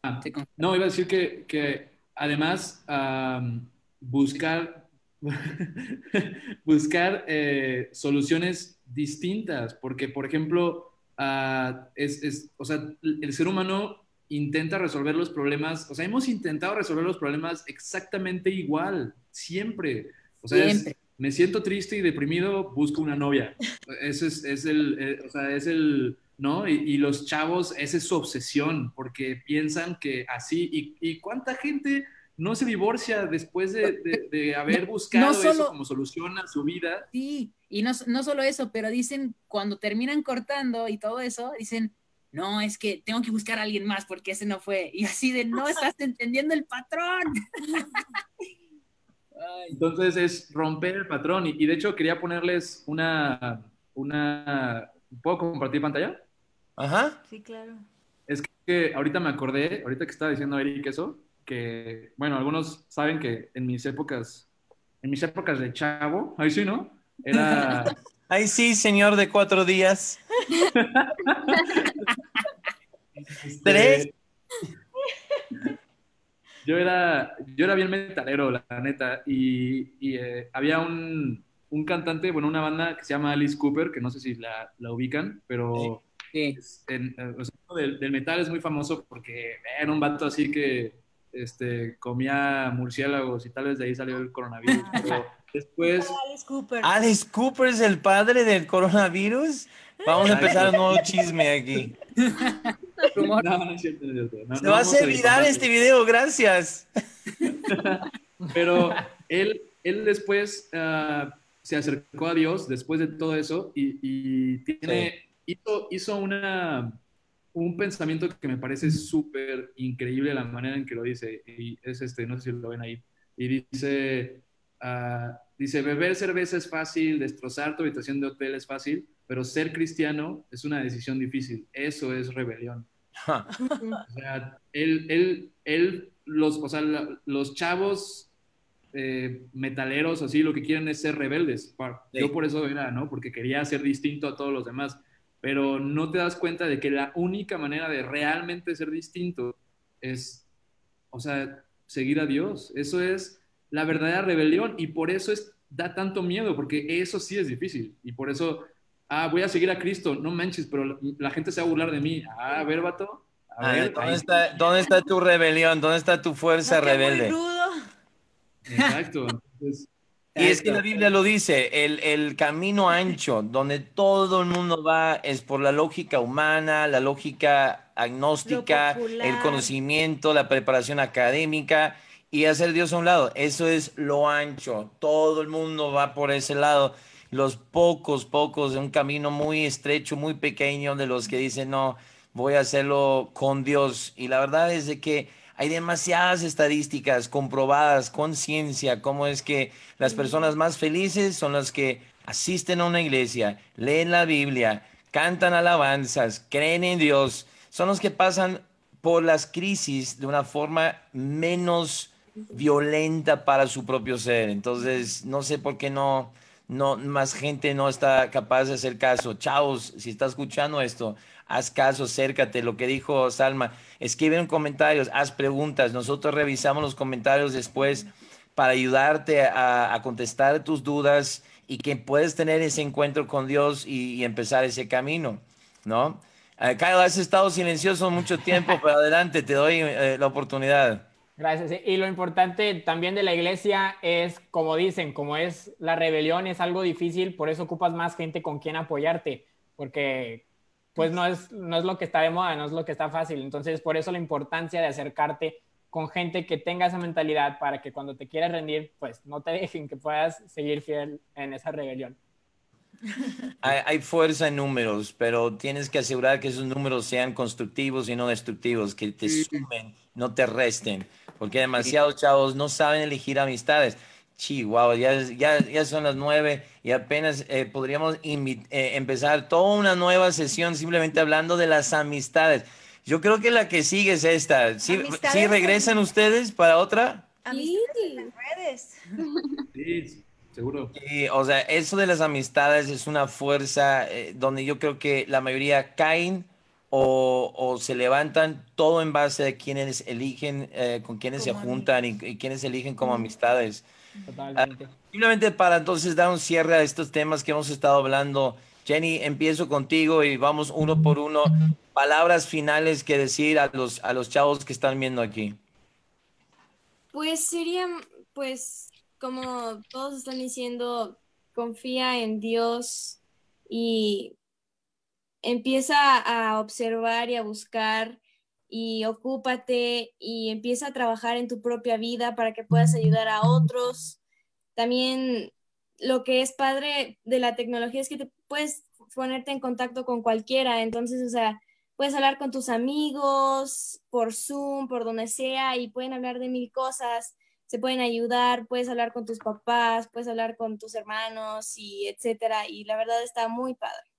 Ah, No, iba a decir que, que además am, buscar, (laughs) buscar eh, soluciones distintas, porque por ejemplo, ah, es, es- o sea, el ser humano intenta resolver los problemas, o sea, hemos intentado resolver los problemas exactamente igual, siempre. O sea, es- me siento triste y deprimido, busco una novia. Ese es, es el, eh, o sea, es el, ¿no? Y, y los chavos, esa es su obsesión, porque piensan que así, y, y cuánta gente no se divorcia después de, de- de haber buscado no eso solo- como solución a su vida. Sí, y no, no solo eso, pero dicen, cuando terminan cortando y todo eso, dicen, no, es que tengo que buscar a alguien más porque ese no fue. Y así de, no estás entendiendo el patrón. (laughs) Entonces es romper el patrón, y, y de hecho quería ponerles una, una, ¿puedo compartir pantalla? Ajá. Sí, claro. Es que ahorita me acordé, ahorita que estaba diciendo Eric eso, que, bueno, algunos saben que en mis épocas, en mis épocas de chavo, ahí sí, ¿no? Era, (laughs) Ay, sí, señor de cuatro días. (laughs) Tres. Yo era, yo era bien metalero, la neta, y, y, eh, había un, un cantante, bueno, una banda que se llama Alice Cooper, que no sé si la, la ubican, pero sí. es- en- eh, o sea, del, del metal es muy famoso porque era un vato así que este, comía murciélagos y tal vez de ahí salió el coronavirus, pero (laughs) después... Alice Cooper. Alice Cooper es el padre del coronavirus. Vamos a empezar un nuevo chisme aquí. No, no es cierto, no es cierto. No, Se va a hacer viral este video, gracias. (laughs) Pero él, él después ah, se acercó a Dios después de todo eso y, y tiene, hizo, hizo una, un pensamiento que me parece súper increíble la manera en que lo dice. Y es este, no sé si lo ven ahí. Y dice, ah, dice, beber cerveza es fácil, destrozar tu habitación de hotel es fácil, pero ser cristiano es una decisión difícil. Eso es rebelión. O sea, él, él, él, los, o sea, la- los chavos eh, metaleros, así, lo que quieren es ser rebeldes. Yo por eso era, ¿no? Porque quería ser distinto a todos los demás. Pero no te das cuenta de que la única manera de realmente ser distinto es, o sea, seguir a Dios. Eso es la verdadera rebelión y por eso es, da tanto miedo, porque eso sí es difícil. Y por eso, ah, voy a seguir a Cristo, no manches, pero la, la gente se va a burlar de mí. Ah, a ver, vato. A A ver, ¿dónde está, ¿Dónde está tu rebelión? ¿Dónde está tu fuerza rebelde? Exacto. Entonces, Y es que la Biblia lo dice, el, el camino ancho donde todo el mundo va es por la lógica humana, la lógica agnóstica, el conocimiento, la preparación académica y hacer Dios a un lado. Eso es lo ancho. Todo el mundo va por ese lado. Los pocos, pocos, un camino muy estrecho, muy pequeño de los que dicen, no, voy a hacerlo con Dios. Y la verdad es de que hay demasiadas estadísticas comprobadas con ciencia, cómo es que las personas más felices son las que asisten a una iglesia, leen la Biblia, cantan alabanzas, creen en Dios, son los que pasan por las crisis de una forma menos violenta para su propio ser. Entonces, no sé por qué no, no, más gente no está capaz de hacer caso. Chavos, si está escuchando esto, haz caso, acércate. Lo que dijo Salma, escribe en comentarios, haz preguntas. Nosotros revisamos los comentarios después para ayudarte a, a contestar tus dudas y que puedes tener ese encuentro con Dios y, y empezar ese camino, ¿no? Kyle, has estado silencioso mucho tiempo, (laughs) pero adelante, te doy eh, la oportunidad. Gracias. Y lo importante también de la iglesia es, como dicen, como es la rebelión, es algo difícil, por eso ocupas más gente con quien apoyarte, porque pues no es, no es lo que está de moda, no es lo que está fácil. Entonces, por eso la importancia de acercarte con gente que tenga esa mentalidad para que cuando te quieras rendir, pues no te dejen, que puedas seguir fiel en esa rebelión. Hay, hay fuerza en números, pero tienes que asegurar que esos números sean constructivos y no destructivos, que te sumen, no te resten, porque demasiados chavos no saben elegir amistades. Chihuahua, ya, ya, ya son las nueve y apenas eh, podríamos eh, empezar toda una nueva sesión simplemente hablando de las amistades. Yo creo que la que sigue es esta. ¿Sí, sí regresan ustedes para otra? Amistades en las redes. sí, seguro. Sí, o sea, eso de las amistades es una fuerza eh, donde yo creo que la mayoría caen o, o se levantan todo en base a quienes eligen, eh, con quienes se juntan y, y quienes eligen como amistades. Totalmente. Simplemente para entonces dar un cierre a estos temas que hemos estado hablando. Jenny, empiezo contigo y vamos uno por uno. Palabras finales que decir a los, a los chavos que están viendo aquí. Pues sería, pues, como todos están diciendo, confía en Dios y empieza a observar y a buscar y ocúpate y empieza a trabajar en tu propia vida para que puedas ayudar a otros. También lo que es padre de la tecnología es que puedes ponerte en contacto con cualquiera, entonces, o sea, puedes hablar con tus amigos por Zoom, por donde sea, y pueden hablar de mil cosas, se pueden ayudar, puedes hablar con tus papás, puedes hablar con tus hermanos y etcétera, y la verdad está muy padre.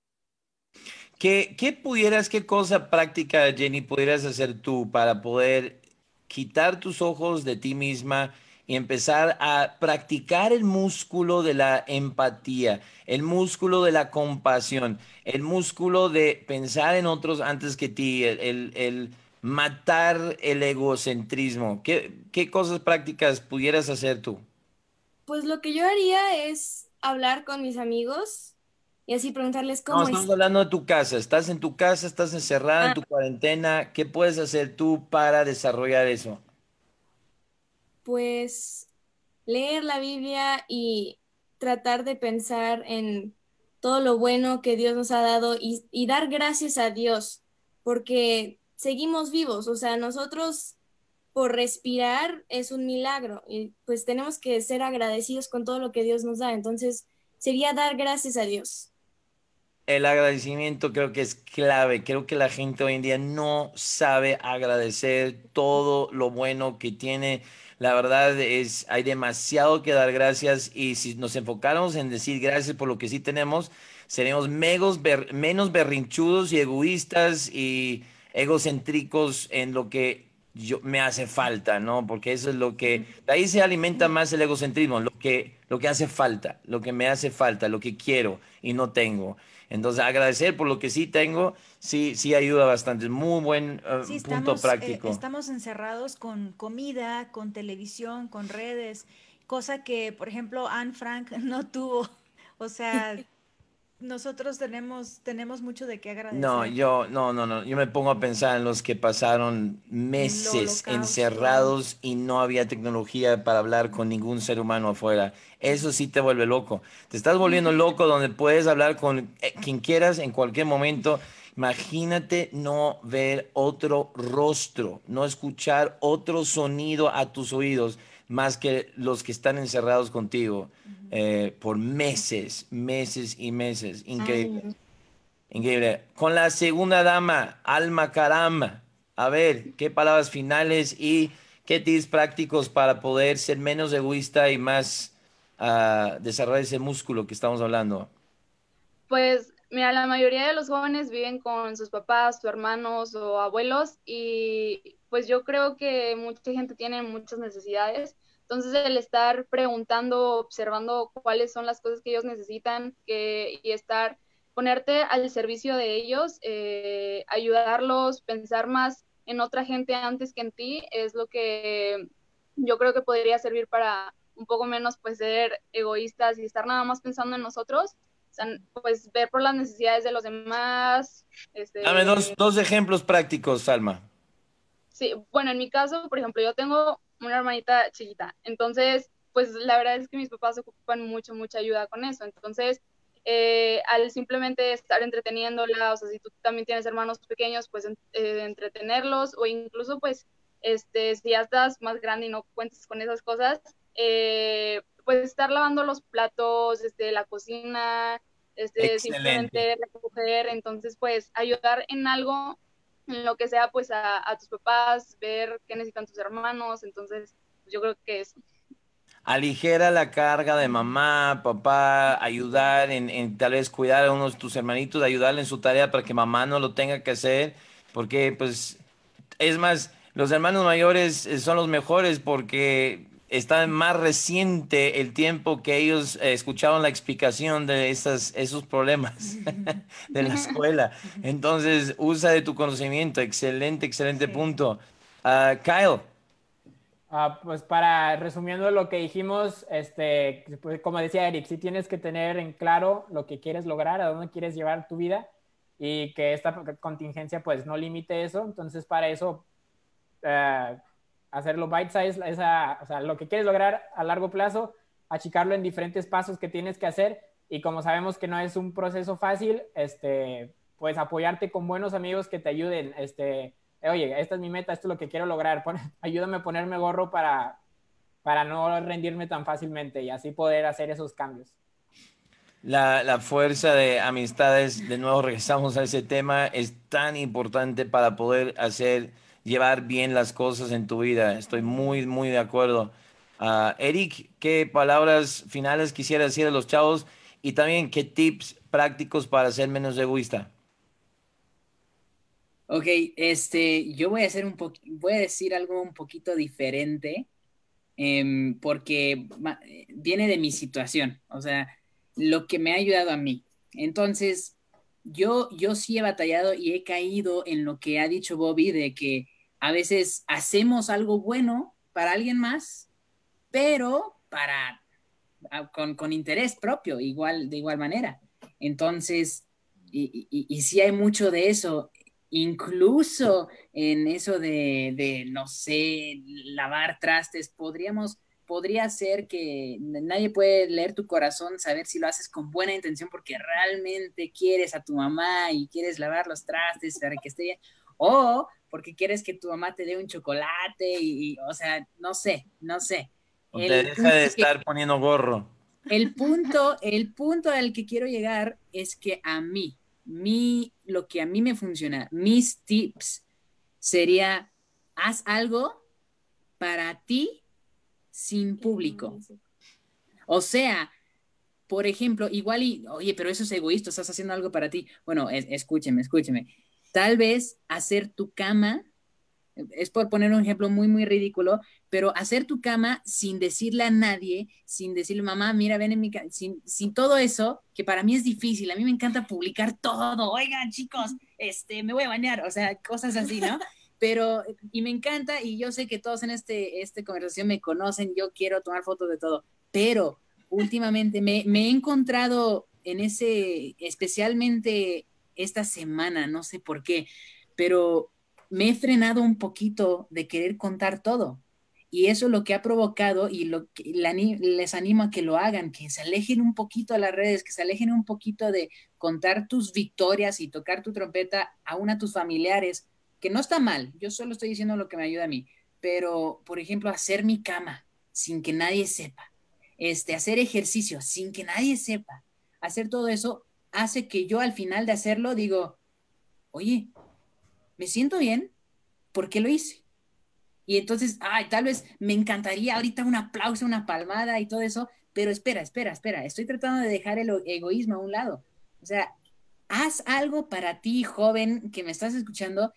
¿Qué, qué pudieras, qué cosa práctica, Jenny, pudieras hacer tú para poder quitar tus ojos de ti misma y empezar a practicar el músculo de la empatía, el músculo de la compasión, el músculo de pensar en otros antes que ti, el, el- matar el egocentrismo? ¿Qué, qué cosas prácticas pudieras hacer tú? Pues lo que yo haría es hablar con mis amigos y así preguntarles No, cómo estamos están. hablando de tu casa. Estás en tu casa, estás encerrada en Ah. tu cuarentena. ¿Qué puedes hacer tú para desarrollar eso? Pues leer la Biblia y tratar de pensar en todo lo bueno que Dios nos ha dado y, y dar gracias a Dios, porque seguimos vivos, o sea, nosotros por respirar es un milagro y pues tenemos que ser agradecidos con todo lo que Dios nos da, entonces sería dar gracias a Dios. El agradecimiento creo que es clave. Creo que la gente hoy en día no sabe agradecer todo lo bueno que tiene. La verdad es, hay demasiado que dar gracias y si nos enfocáramos en decir gracias por lo que sí tenemos, seremos menos berrinchudos y egoístas y egocéntricos en lo que yo, me hace falta, ¿no? Porque eso es lo que, de ahí se alimenta más el egocentrismo, lo que, lo que hace falta, lo que me hace falta, lo que quiero y no tengo. Entonces, agradecer por lo que sí tengo, sí, sí ayuda bastante. Es muy buen eh, punto eh, práctico. estamos encerrados con comida, con televisión, con redes, cosa que, por ejemplo, Anne Frank (laughs) no tuvo. O sea, (laughs) nosotros tenemos, tenemos mucho de qué agradecer. No, yo, no, no, no. Yo me pongo a pensar en los que pasaron meses encerrados y no había tecnología para hablar con ningún ser humano afuera. Eso sí te vuelve loco. Te estás volviendo loco donde puedes hablar con eh, quien quieras en cualquier momento. Imagínate no ver otro rostro, no escuchar otro sonido a tus oídos más que los que están encerrados contigo eh, por meses, meses y meses. Increíble. Increíble. Con la segunda dama, Alma Caramba. A ver, ¿qué palabras finales y qué tips prácticos para poder ser menos egoísta y más uh, desarrollar ese músculo que estamos hablando? Pues Mira, la mayoría de los jóvenes viven con sus papás, sus hermanos o abuelos y pues yo creo que mucha gente tiene muchas necesidades. Entonces el estar preguntando, observando cuáles son las cosas que ellos necesitan y estar, ponerte al servicio de ellos, eh, ayudarlos, pensar más en otra gente antes que en ti, es lo que yo creo que podría servir para un poco menos pues ser egoístas y estar nada más pensando en nosotros pues ver por las necesidades de los demás. Este, Dame dos, dos ejemplos prácticos, Salma. Sí, bueno, en mi caso, por ejemplo, yo tengo una hermanita chiquita, entonces, pues la verdad es que mis papás ocupan mucho, mucha ayuda con eso, entonces, eh, al simplemente estar entreteniéndola, o sea, si tú también tienes hermanos pequeños, pues eh, entretenerlos, o incluso, pues, este, si ya estás más grande y no cuentes con esas cosas, eh, pues estar lavando los platos, este, la cocina, este, simplemente recoger, entonces pues ayudar en algo, lo que sea, pues a, tus papás, ver qué necesitan tus hermanos, entonces pues, yo creo que eso. Aligera la carga de mamá, papá, ayudar en, en, tal vez cuidar a uno de tus hermanitos, ayudarle en su tarea para que mamá no lo tenga que hacer, porque pues es más, los hermanos mayores eh, son los mejores porque está más reciente el tiempo que ellos eh, escucharon la explicación de esas, esos problemas (laughs) de la escuela. Entonces, usa de tu conocimiento. Excelente, excelente punto. Uh, Kyle. Uh, pues para resumiendo lo que dijimos, este, pues como decía Eric, si tienes que tener en claro lo que quieres lograr, a dónde quieres llevar tu vida y que esta contingencia pues no limite eso. Entonces para eso uh, hacerlo bite size, esa, o sea, lo que quieres lograr a largo plazo, achicarlo en diferentes pasos que tienes que hacer y como sabemos que no es un proceso fácil, este, pues apoyarte con buenos amigos que te ayuden, este, oye, esta es mi meta, esto es lo que quiero lograr, (laughs) ayúdame a ponerme gorro para, para no rendirme tan fácilmente y así poder hacer esos cambios. La, la, fuerza de amistades, de nuevo regresamos a ese tema, es tan importante para poder hacer llevar bien las cosas en tu vida. Estoy muy, muy de acuerdo. Uh, Eric, ¿qué palabras finales quisiera decir a los chavos? Y también, ¿qué tips prácticos para ser menos egoísta? Ok, este, yo voy a hacer un voy a decir algo un poquito diferente, em, porque viene de mi situación, o sea, lo que me ha ayudado a mí. Entonces, yo, yo sí he batallado y he caído en lo que ha dicho Bobby de que a veces hacemos algo bueno para alguien más, pero para con, interés propio, igual, de igual manera. Entonces, y, y, sí hay mucho de eso, incluso en eso de, de, no sé, lavar trastes, podríamos podría ser que nadie puede leer tu corazón, saber si lo haces con buena intención porque realmente quieres a tu mamá y quieres lavar los trastes para que esté bien, o porque quieres que tu mamá te dé un chocolate y, o sea, no sé, no sé. O te deja de estar poniendo gorro. El punto, el punto al que quiero llegar es que a mí, mi, lo que a mí me funciona, mis tips sería, haz algo para ti sin público. O sea, por ejemplo, igual y, oye, pero eso es egoísta, estás haciendo algo para ti. Bueno, escúcheme, escúcheme. Tal vez hacer tu cama, es por poner un ejemplo muy, muy ridículo, pero hacer tu cama sin decirle a nadie, sin decirle, mamá, mira, ven en mi cama, sin, sin todo eso, que para mí es difícil. A mí me encanta publicar todo. Oigan, chicos, este, me voy a bañar, o sea, cosas así, ¿no? (laughs) pero, y me encanta, y yo sé que todos en este, este conversación me conocen, yo quiero tomar fotos de todo, pero últimamente me, me he encontrado en ese, especialmente esta semana, no sé por qué, pero me he frenado un poquito de querer contar todo. Y eso es lo que ha provocado y lo que les animo a que lo hagan, que se alejen un poquito a las redes, que se alejen un poquito de contar tus victorias y tocar tu trompeta aún a tus familiares, que no está mal, yo solo estoy diciendo lo que me ayuda a mí, pero por ejemplo, hacer mi cama sin que nadie sepa, este, hacer ejercicio sin que nadie sepa, hacer todo eso hace que yo al final de hacerlo digo, oye, me siento bien, ¿por qué lo hice? Y entonces, ay, tal vez me encantaría ahorita un aplauso, una palmada y todo eso, pero espera, espera, espera, estoy tratando de dejar el egoísmo a un lado. O sea, haz algo para ti, joven, que me estás escuchando,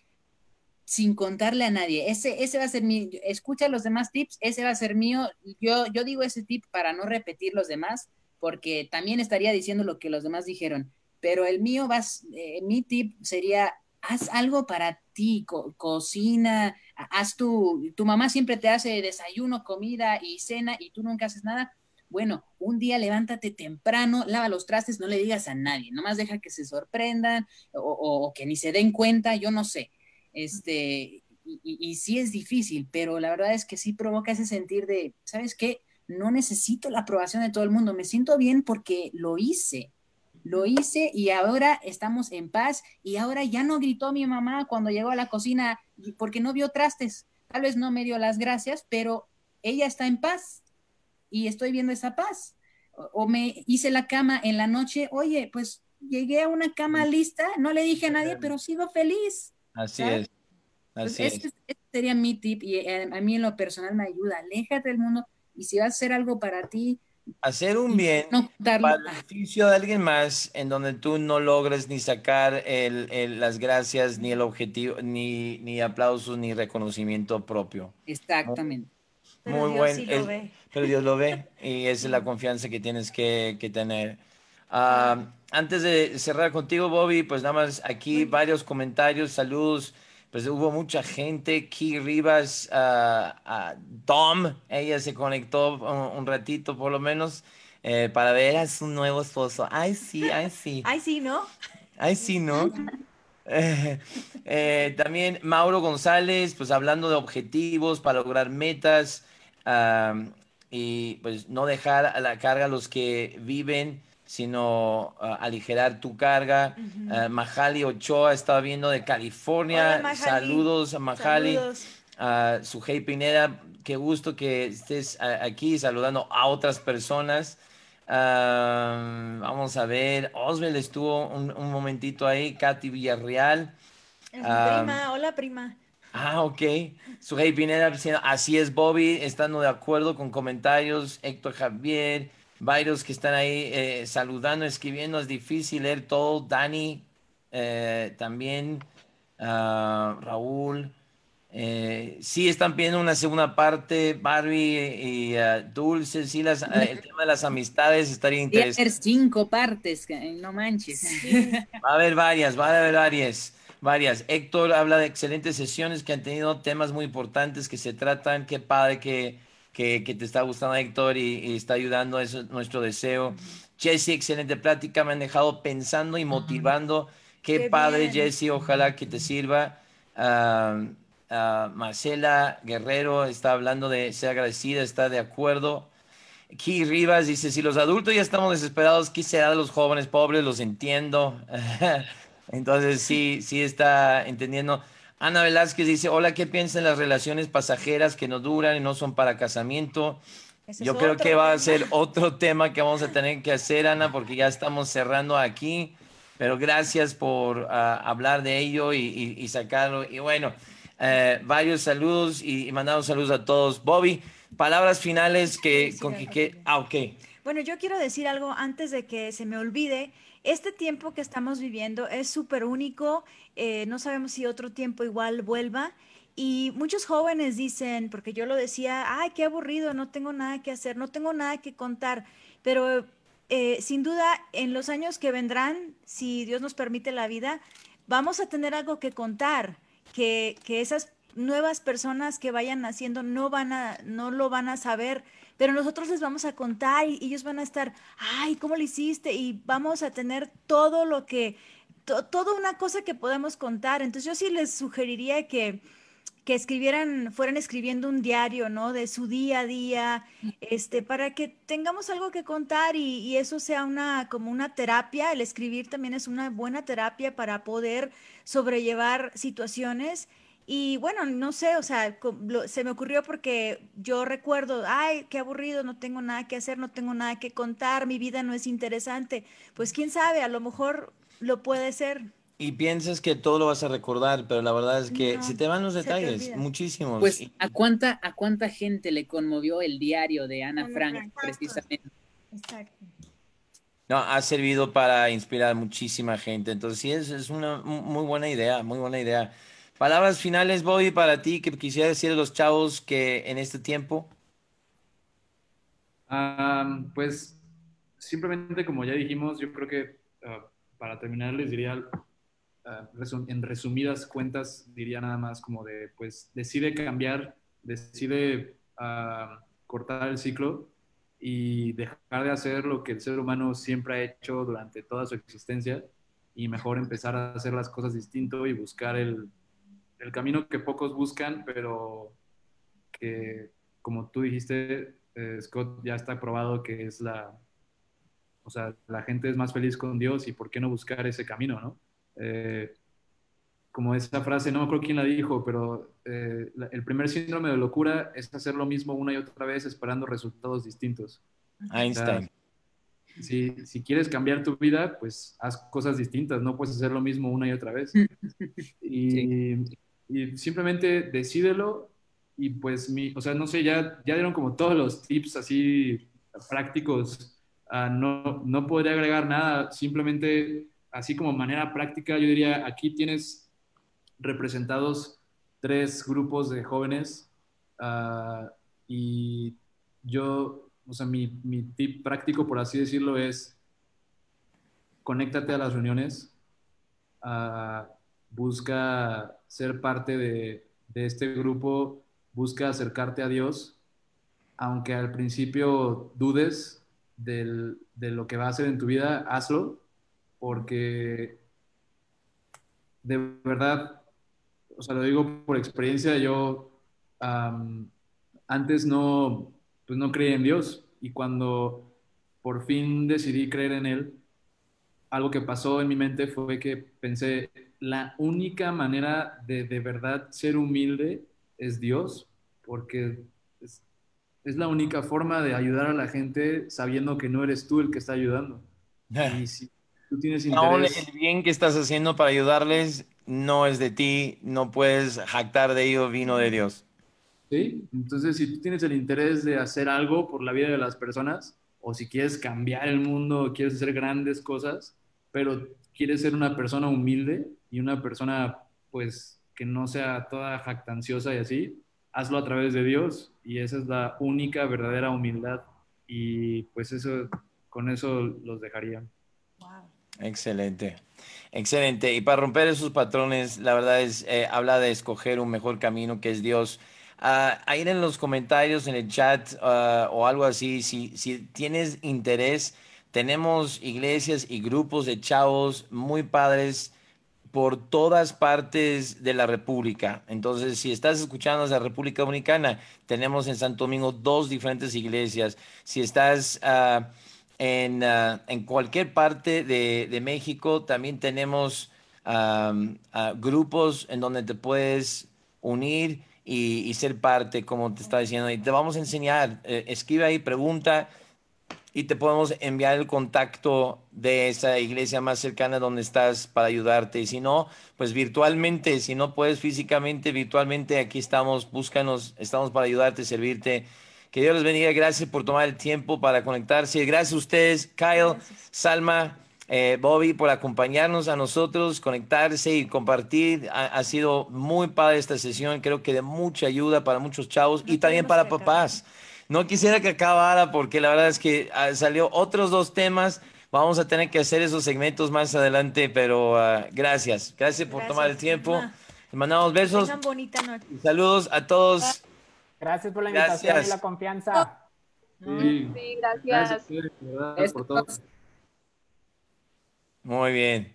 sin contarle a nadie. Ese, ese va a ser mi, escucha los demás tips, ese va a ser mío. Yo, yo digo ese tip para no repetir los demás, porque también estaría diciendo lo que los demás dijeron. Pero el mío va, eh, mi tip sería, haz algo para ti, cocina, haz tu, tu mamá siempre te hace desayuno, comida y cena y tú nunca haces nada. Bueno, un día levántate temprano, lava los trastes, no le digas a nadie, nomás deja que se sorprendan o, o que ni se den cuenta, yo no sé este, y, sí es difícil, pero la verdad es que sí provoca ese sentir de, ¿sabes qué? No necesito la aprobación de todo el mundo, me siento bien porque lo hice, lo hice y ahora estamos en paz y ahora ya no gritó mi mamá cuando llegó a la cocina porque no vio trastes, tal vez no me dio las gracias, pero ella está en paz y estoy viendo esa paz. O, me hice la cama en la noche, oye, pues llegué a una cama lista, no le dije a nadie, pero sigo feliz. Así es. Así es. Este, sería mi tip y eh, a mí en lo personal me ayuda. Aléjate del mundo y si vas a hacer algo para ti, hacer un bien para el beneficio de alguien más en donde tú no logres ni sacar el, las gracias ni el objetivo ni, ni aplausos ni reconocimiento propio exactamente muy bueno pero Dios lo ve y (laughs) esa es la confianza que tienes que, que tener Ah, antes de cerrar contigo, Bobby, pues nada más aquí varios comentarios, saludos. Pues hubo mucha gente, Key Rivas, uh, Tom, ella se conectó un, ratito por lo menos eh, para ver a su nuevo esposo. Ay, sí, ay, sí. (laughs) Ay, sí, ¿no? Ay, sí, ¿no? (laughs) Eh, también Mauro González, pues hablando de objetivos para lograr metas y pues no dejar a la carga a los que viven sino uh, aligerar tu carga. Uh, ah, Mahali Ochoa estaba viendo de California. Saludos a Mahali. A uh, Sujei Pineda, qué gusto que estés aquí saludando a otras personas. vamos a ver, Oswald estuvo un, un momentito ahí, Katy Villarreal. Es mi prima, hola prima. Ah, ok. Sujei Pineda diciendo, así es Bobby, estando de acuerdo con comentarios. Héctor Javier, varios que están ahí eh, saludando, escribiendo, es difícil leer todo. Dani, eh, también, ah, Raúl. Eh, sí están pidiendo una segunda parte, Barbie y uh, Dulce, sí, las, el tema de las amistades estaría interesante. cinco partes, no manches. (laughs) Va a haber varias, va a haber varias, varias. Héctor habla de excelentes sesiones que han tenido temas muy importantes que se tratan, qué padre que que, te está gustando, Héctor, y, está ayudando, es nuestro deseo. Jesse, excelente plática, me han dejado pensando y motivando. Qué, padre, Jesse, ojalá que te sirva. ah, Marcela Guerrero está hablando de ser agradecida, está de acuerdo. Key Rivas dice, si los adultos ya estamos desesperados, ¿qué será de los jóvenes pobres? Los entiendo. (laughs) Entonces sí, sí está entendiendo. Ana Velázquez dice, hola, ¿qué piensan las relaciones pasajeras que no duran y no son para casamiento? Yo creo que va a ser otro tema que vamos a tener que hacer, Ana, porque ya estamos cerrando aquí. Pero gracias por ah, hablar de ello y, sacarlo. Y bueno, eh, varios saludos y, y mandamos saludos a todos. Bobby, palabras finales que... con que, ah, ok. Bueno, yo quiero decir algo antes de que se me olvide. Este tiempo que estamos viviendo es súper único. Eh, no sabemos si otro tiempo igual vuelva. Y muchos jóvenes dicen, porque yo lo decía, ay, qué aburrido, no tengo nada que hacer, no tengo nada que contar. Pero eh, sin duda, en los años que vendrán, si Dios nos permite la vida, vamos a tener algo que contar, que, que esas nuevas personas que vayan naciendo no, van a, no lo van a saber, pero nosotros les vamos a contar y ellos van a estar, ay, ¿cómo lo hiciste? Y vamos a tener todo lo que, toda una cosa que podemos contar. Entonces yo sí les sugeriría que que escribieran, fueran escribiendo un diario, ¿no? De su día a día, este, para que tengamos algo que contar y, eso sea una, como una terapia. El escribir también es una buena terapia para poder sobrellevar situaciones. Y bueno, no sé, o sea, se me ocurrió porque yo recuerdo, ay, qué aburrido, no tengo nada que hacer, no tengo nada que contar, mi vida no es interesante. Pues quién sabe, a lo mejor lo puede ser. Y piensas que todo lo vas a recordar, pero la verdad es que se te van los detalles, muchísimos. Pues, ¿a cuánta, ¿a cuánta gente le conmovió el diario de Ana Frank, precisamente? Exacto. No, ha servido para inspirar muchísima gente. Entonces, sí, es, es una muy buena idea, muy buena idea. Palabras finales, Bobby, para ti, que quisiera decir a los chavos que en este tiempo. pues, simplemente como ya dijimos, yo creo que ah, para terminar les diría Ah, en resumidas cuentas, diría nada más como de, pues, decide cambiar, decide ah, cortar el ciclo y dejar de hacer lo que el ser humano siempre ha hecho durante toda su existencia y mejor empezar a hacer las cosas distinto y buscar el, el camino que pocos buscan, pero que, como tú dijiste, eh, Scott, ya está probado que es la, o sea, la gente es más feliz con Dios y por qué no buscar ese camino, ¿no? Eh, como esa frase, no creo quién la dijo, pero eh, el primer síndrome de locura es hacer lo mismo una y otra vez esperando resultados distintos. Einstein. si, si, quieres cambiar tu vida, pues haz cosas distintas, no puedes hacer lo mismo una y otra vez. (laughs) Y, y simplemente decídelo y pues, mi, o sea, no sé, ya, ya dieron como todos los tips así prácticos. Uh, no, no podría agregar nada, simplemente así como manera práctica, yo diría, aquí tienes representados tres grupos de jóvenes ah, y yo, o sea, mi, mi, tip práctico, por así decirlo, es conéctate a las reuniones, ah, busca ser parte de, de este grupo, busca acercarte a Dios, aunque al principio dudes del, de lo que va a hacer en tu vida, hazlo porque de verdad, o sea, lo digo por experiencia, yo antes no, pues no creía en Dios y cuando por fin decidí creer en Él, algo que pasó en mi mente fue que pensé, la única manera de de verdad ser humilde es Dios, porque es, es, la única forma de ayudar a la gente sabiendo que no eres tú el que está ayudando. (laughs) y si tienes interés. el bien que estás haciendo para ayudarles no es de ti, no puedes jactar de ello, vino de Dios. Sí, entonces si tú tienes el interés de hacer algo por la vida de las personas, o si quieres cambiar el mundo, quieres hacer grandes cosas, pero quieres ser una persona humilde y una persona pues que no sea toda jactanciosa y así, hazlo a través de Dios y esa es la única verdadera humildad y pues eso con eso los dejaría. Excelente, excelente. Y para romper esos patrones, la verdad es, eh, habla de escoger un mejor camino que es Dios. Uh, ahí en los comentarios, en el chat ah, o algo así, si, si tienes interés, tenemos iglesias y grupos de chavos muy padres por todas partes de la República. Entonces, si estás escuchando desde la República Dominicana, tenemos en Santo Domingo dos diferentes iglesias. Si estás ah, en, ah, en, cualquier parte de, de México, también tenemos ah, grupos en donde te puedes unir y, ser parte, como te estaba diciendo. Y te vamos a enseñar. Eh, escribe ahí, pregunta y te podemos enviar el contacto de esa iglesia más cercana donde estás para ayudarte. Y si no, pues virtualmente, si no puedes físicamente, virtualmente, aquí estamos, búscanos, estamos para ayudarte, servirte. Que Dios les bendiga, gracias por tomar el tiempo para conectarse. Gracias a ustedes, Kyle, Salma, eh, Bobby, por acompañarnos a nosotros, conectarse y compartir. Ha, sido muy padre esta sesión, creo que de mucha ayuda para muchos chavos y también para papás. No quisiera que acabara porque la verdad es que ah, salió otros dos temas. Vamos a tener que hacer esos segmentos más adelante, pero ah, gracias. Gracias por tomar el tiempo. Les mandamos besos. bonita noche. Saludos a todos. Gracias por la invitación y la confianza. Sí, gracias. gracias por todo. Muy bien.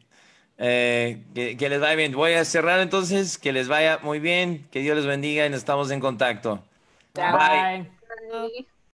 Eh, que, les vaya bien. Voy a cerrar entonces. Que les vaya muy bien. Que Dios les bendiga y nos estamos en contacto. Bye. Bye. really.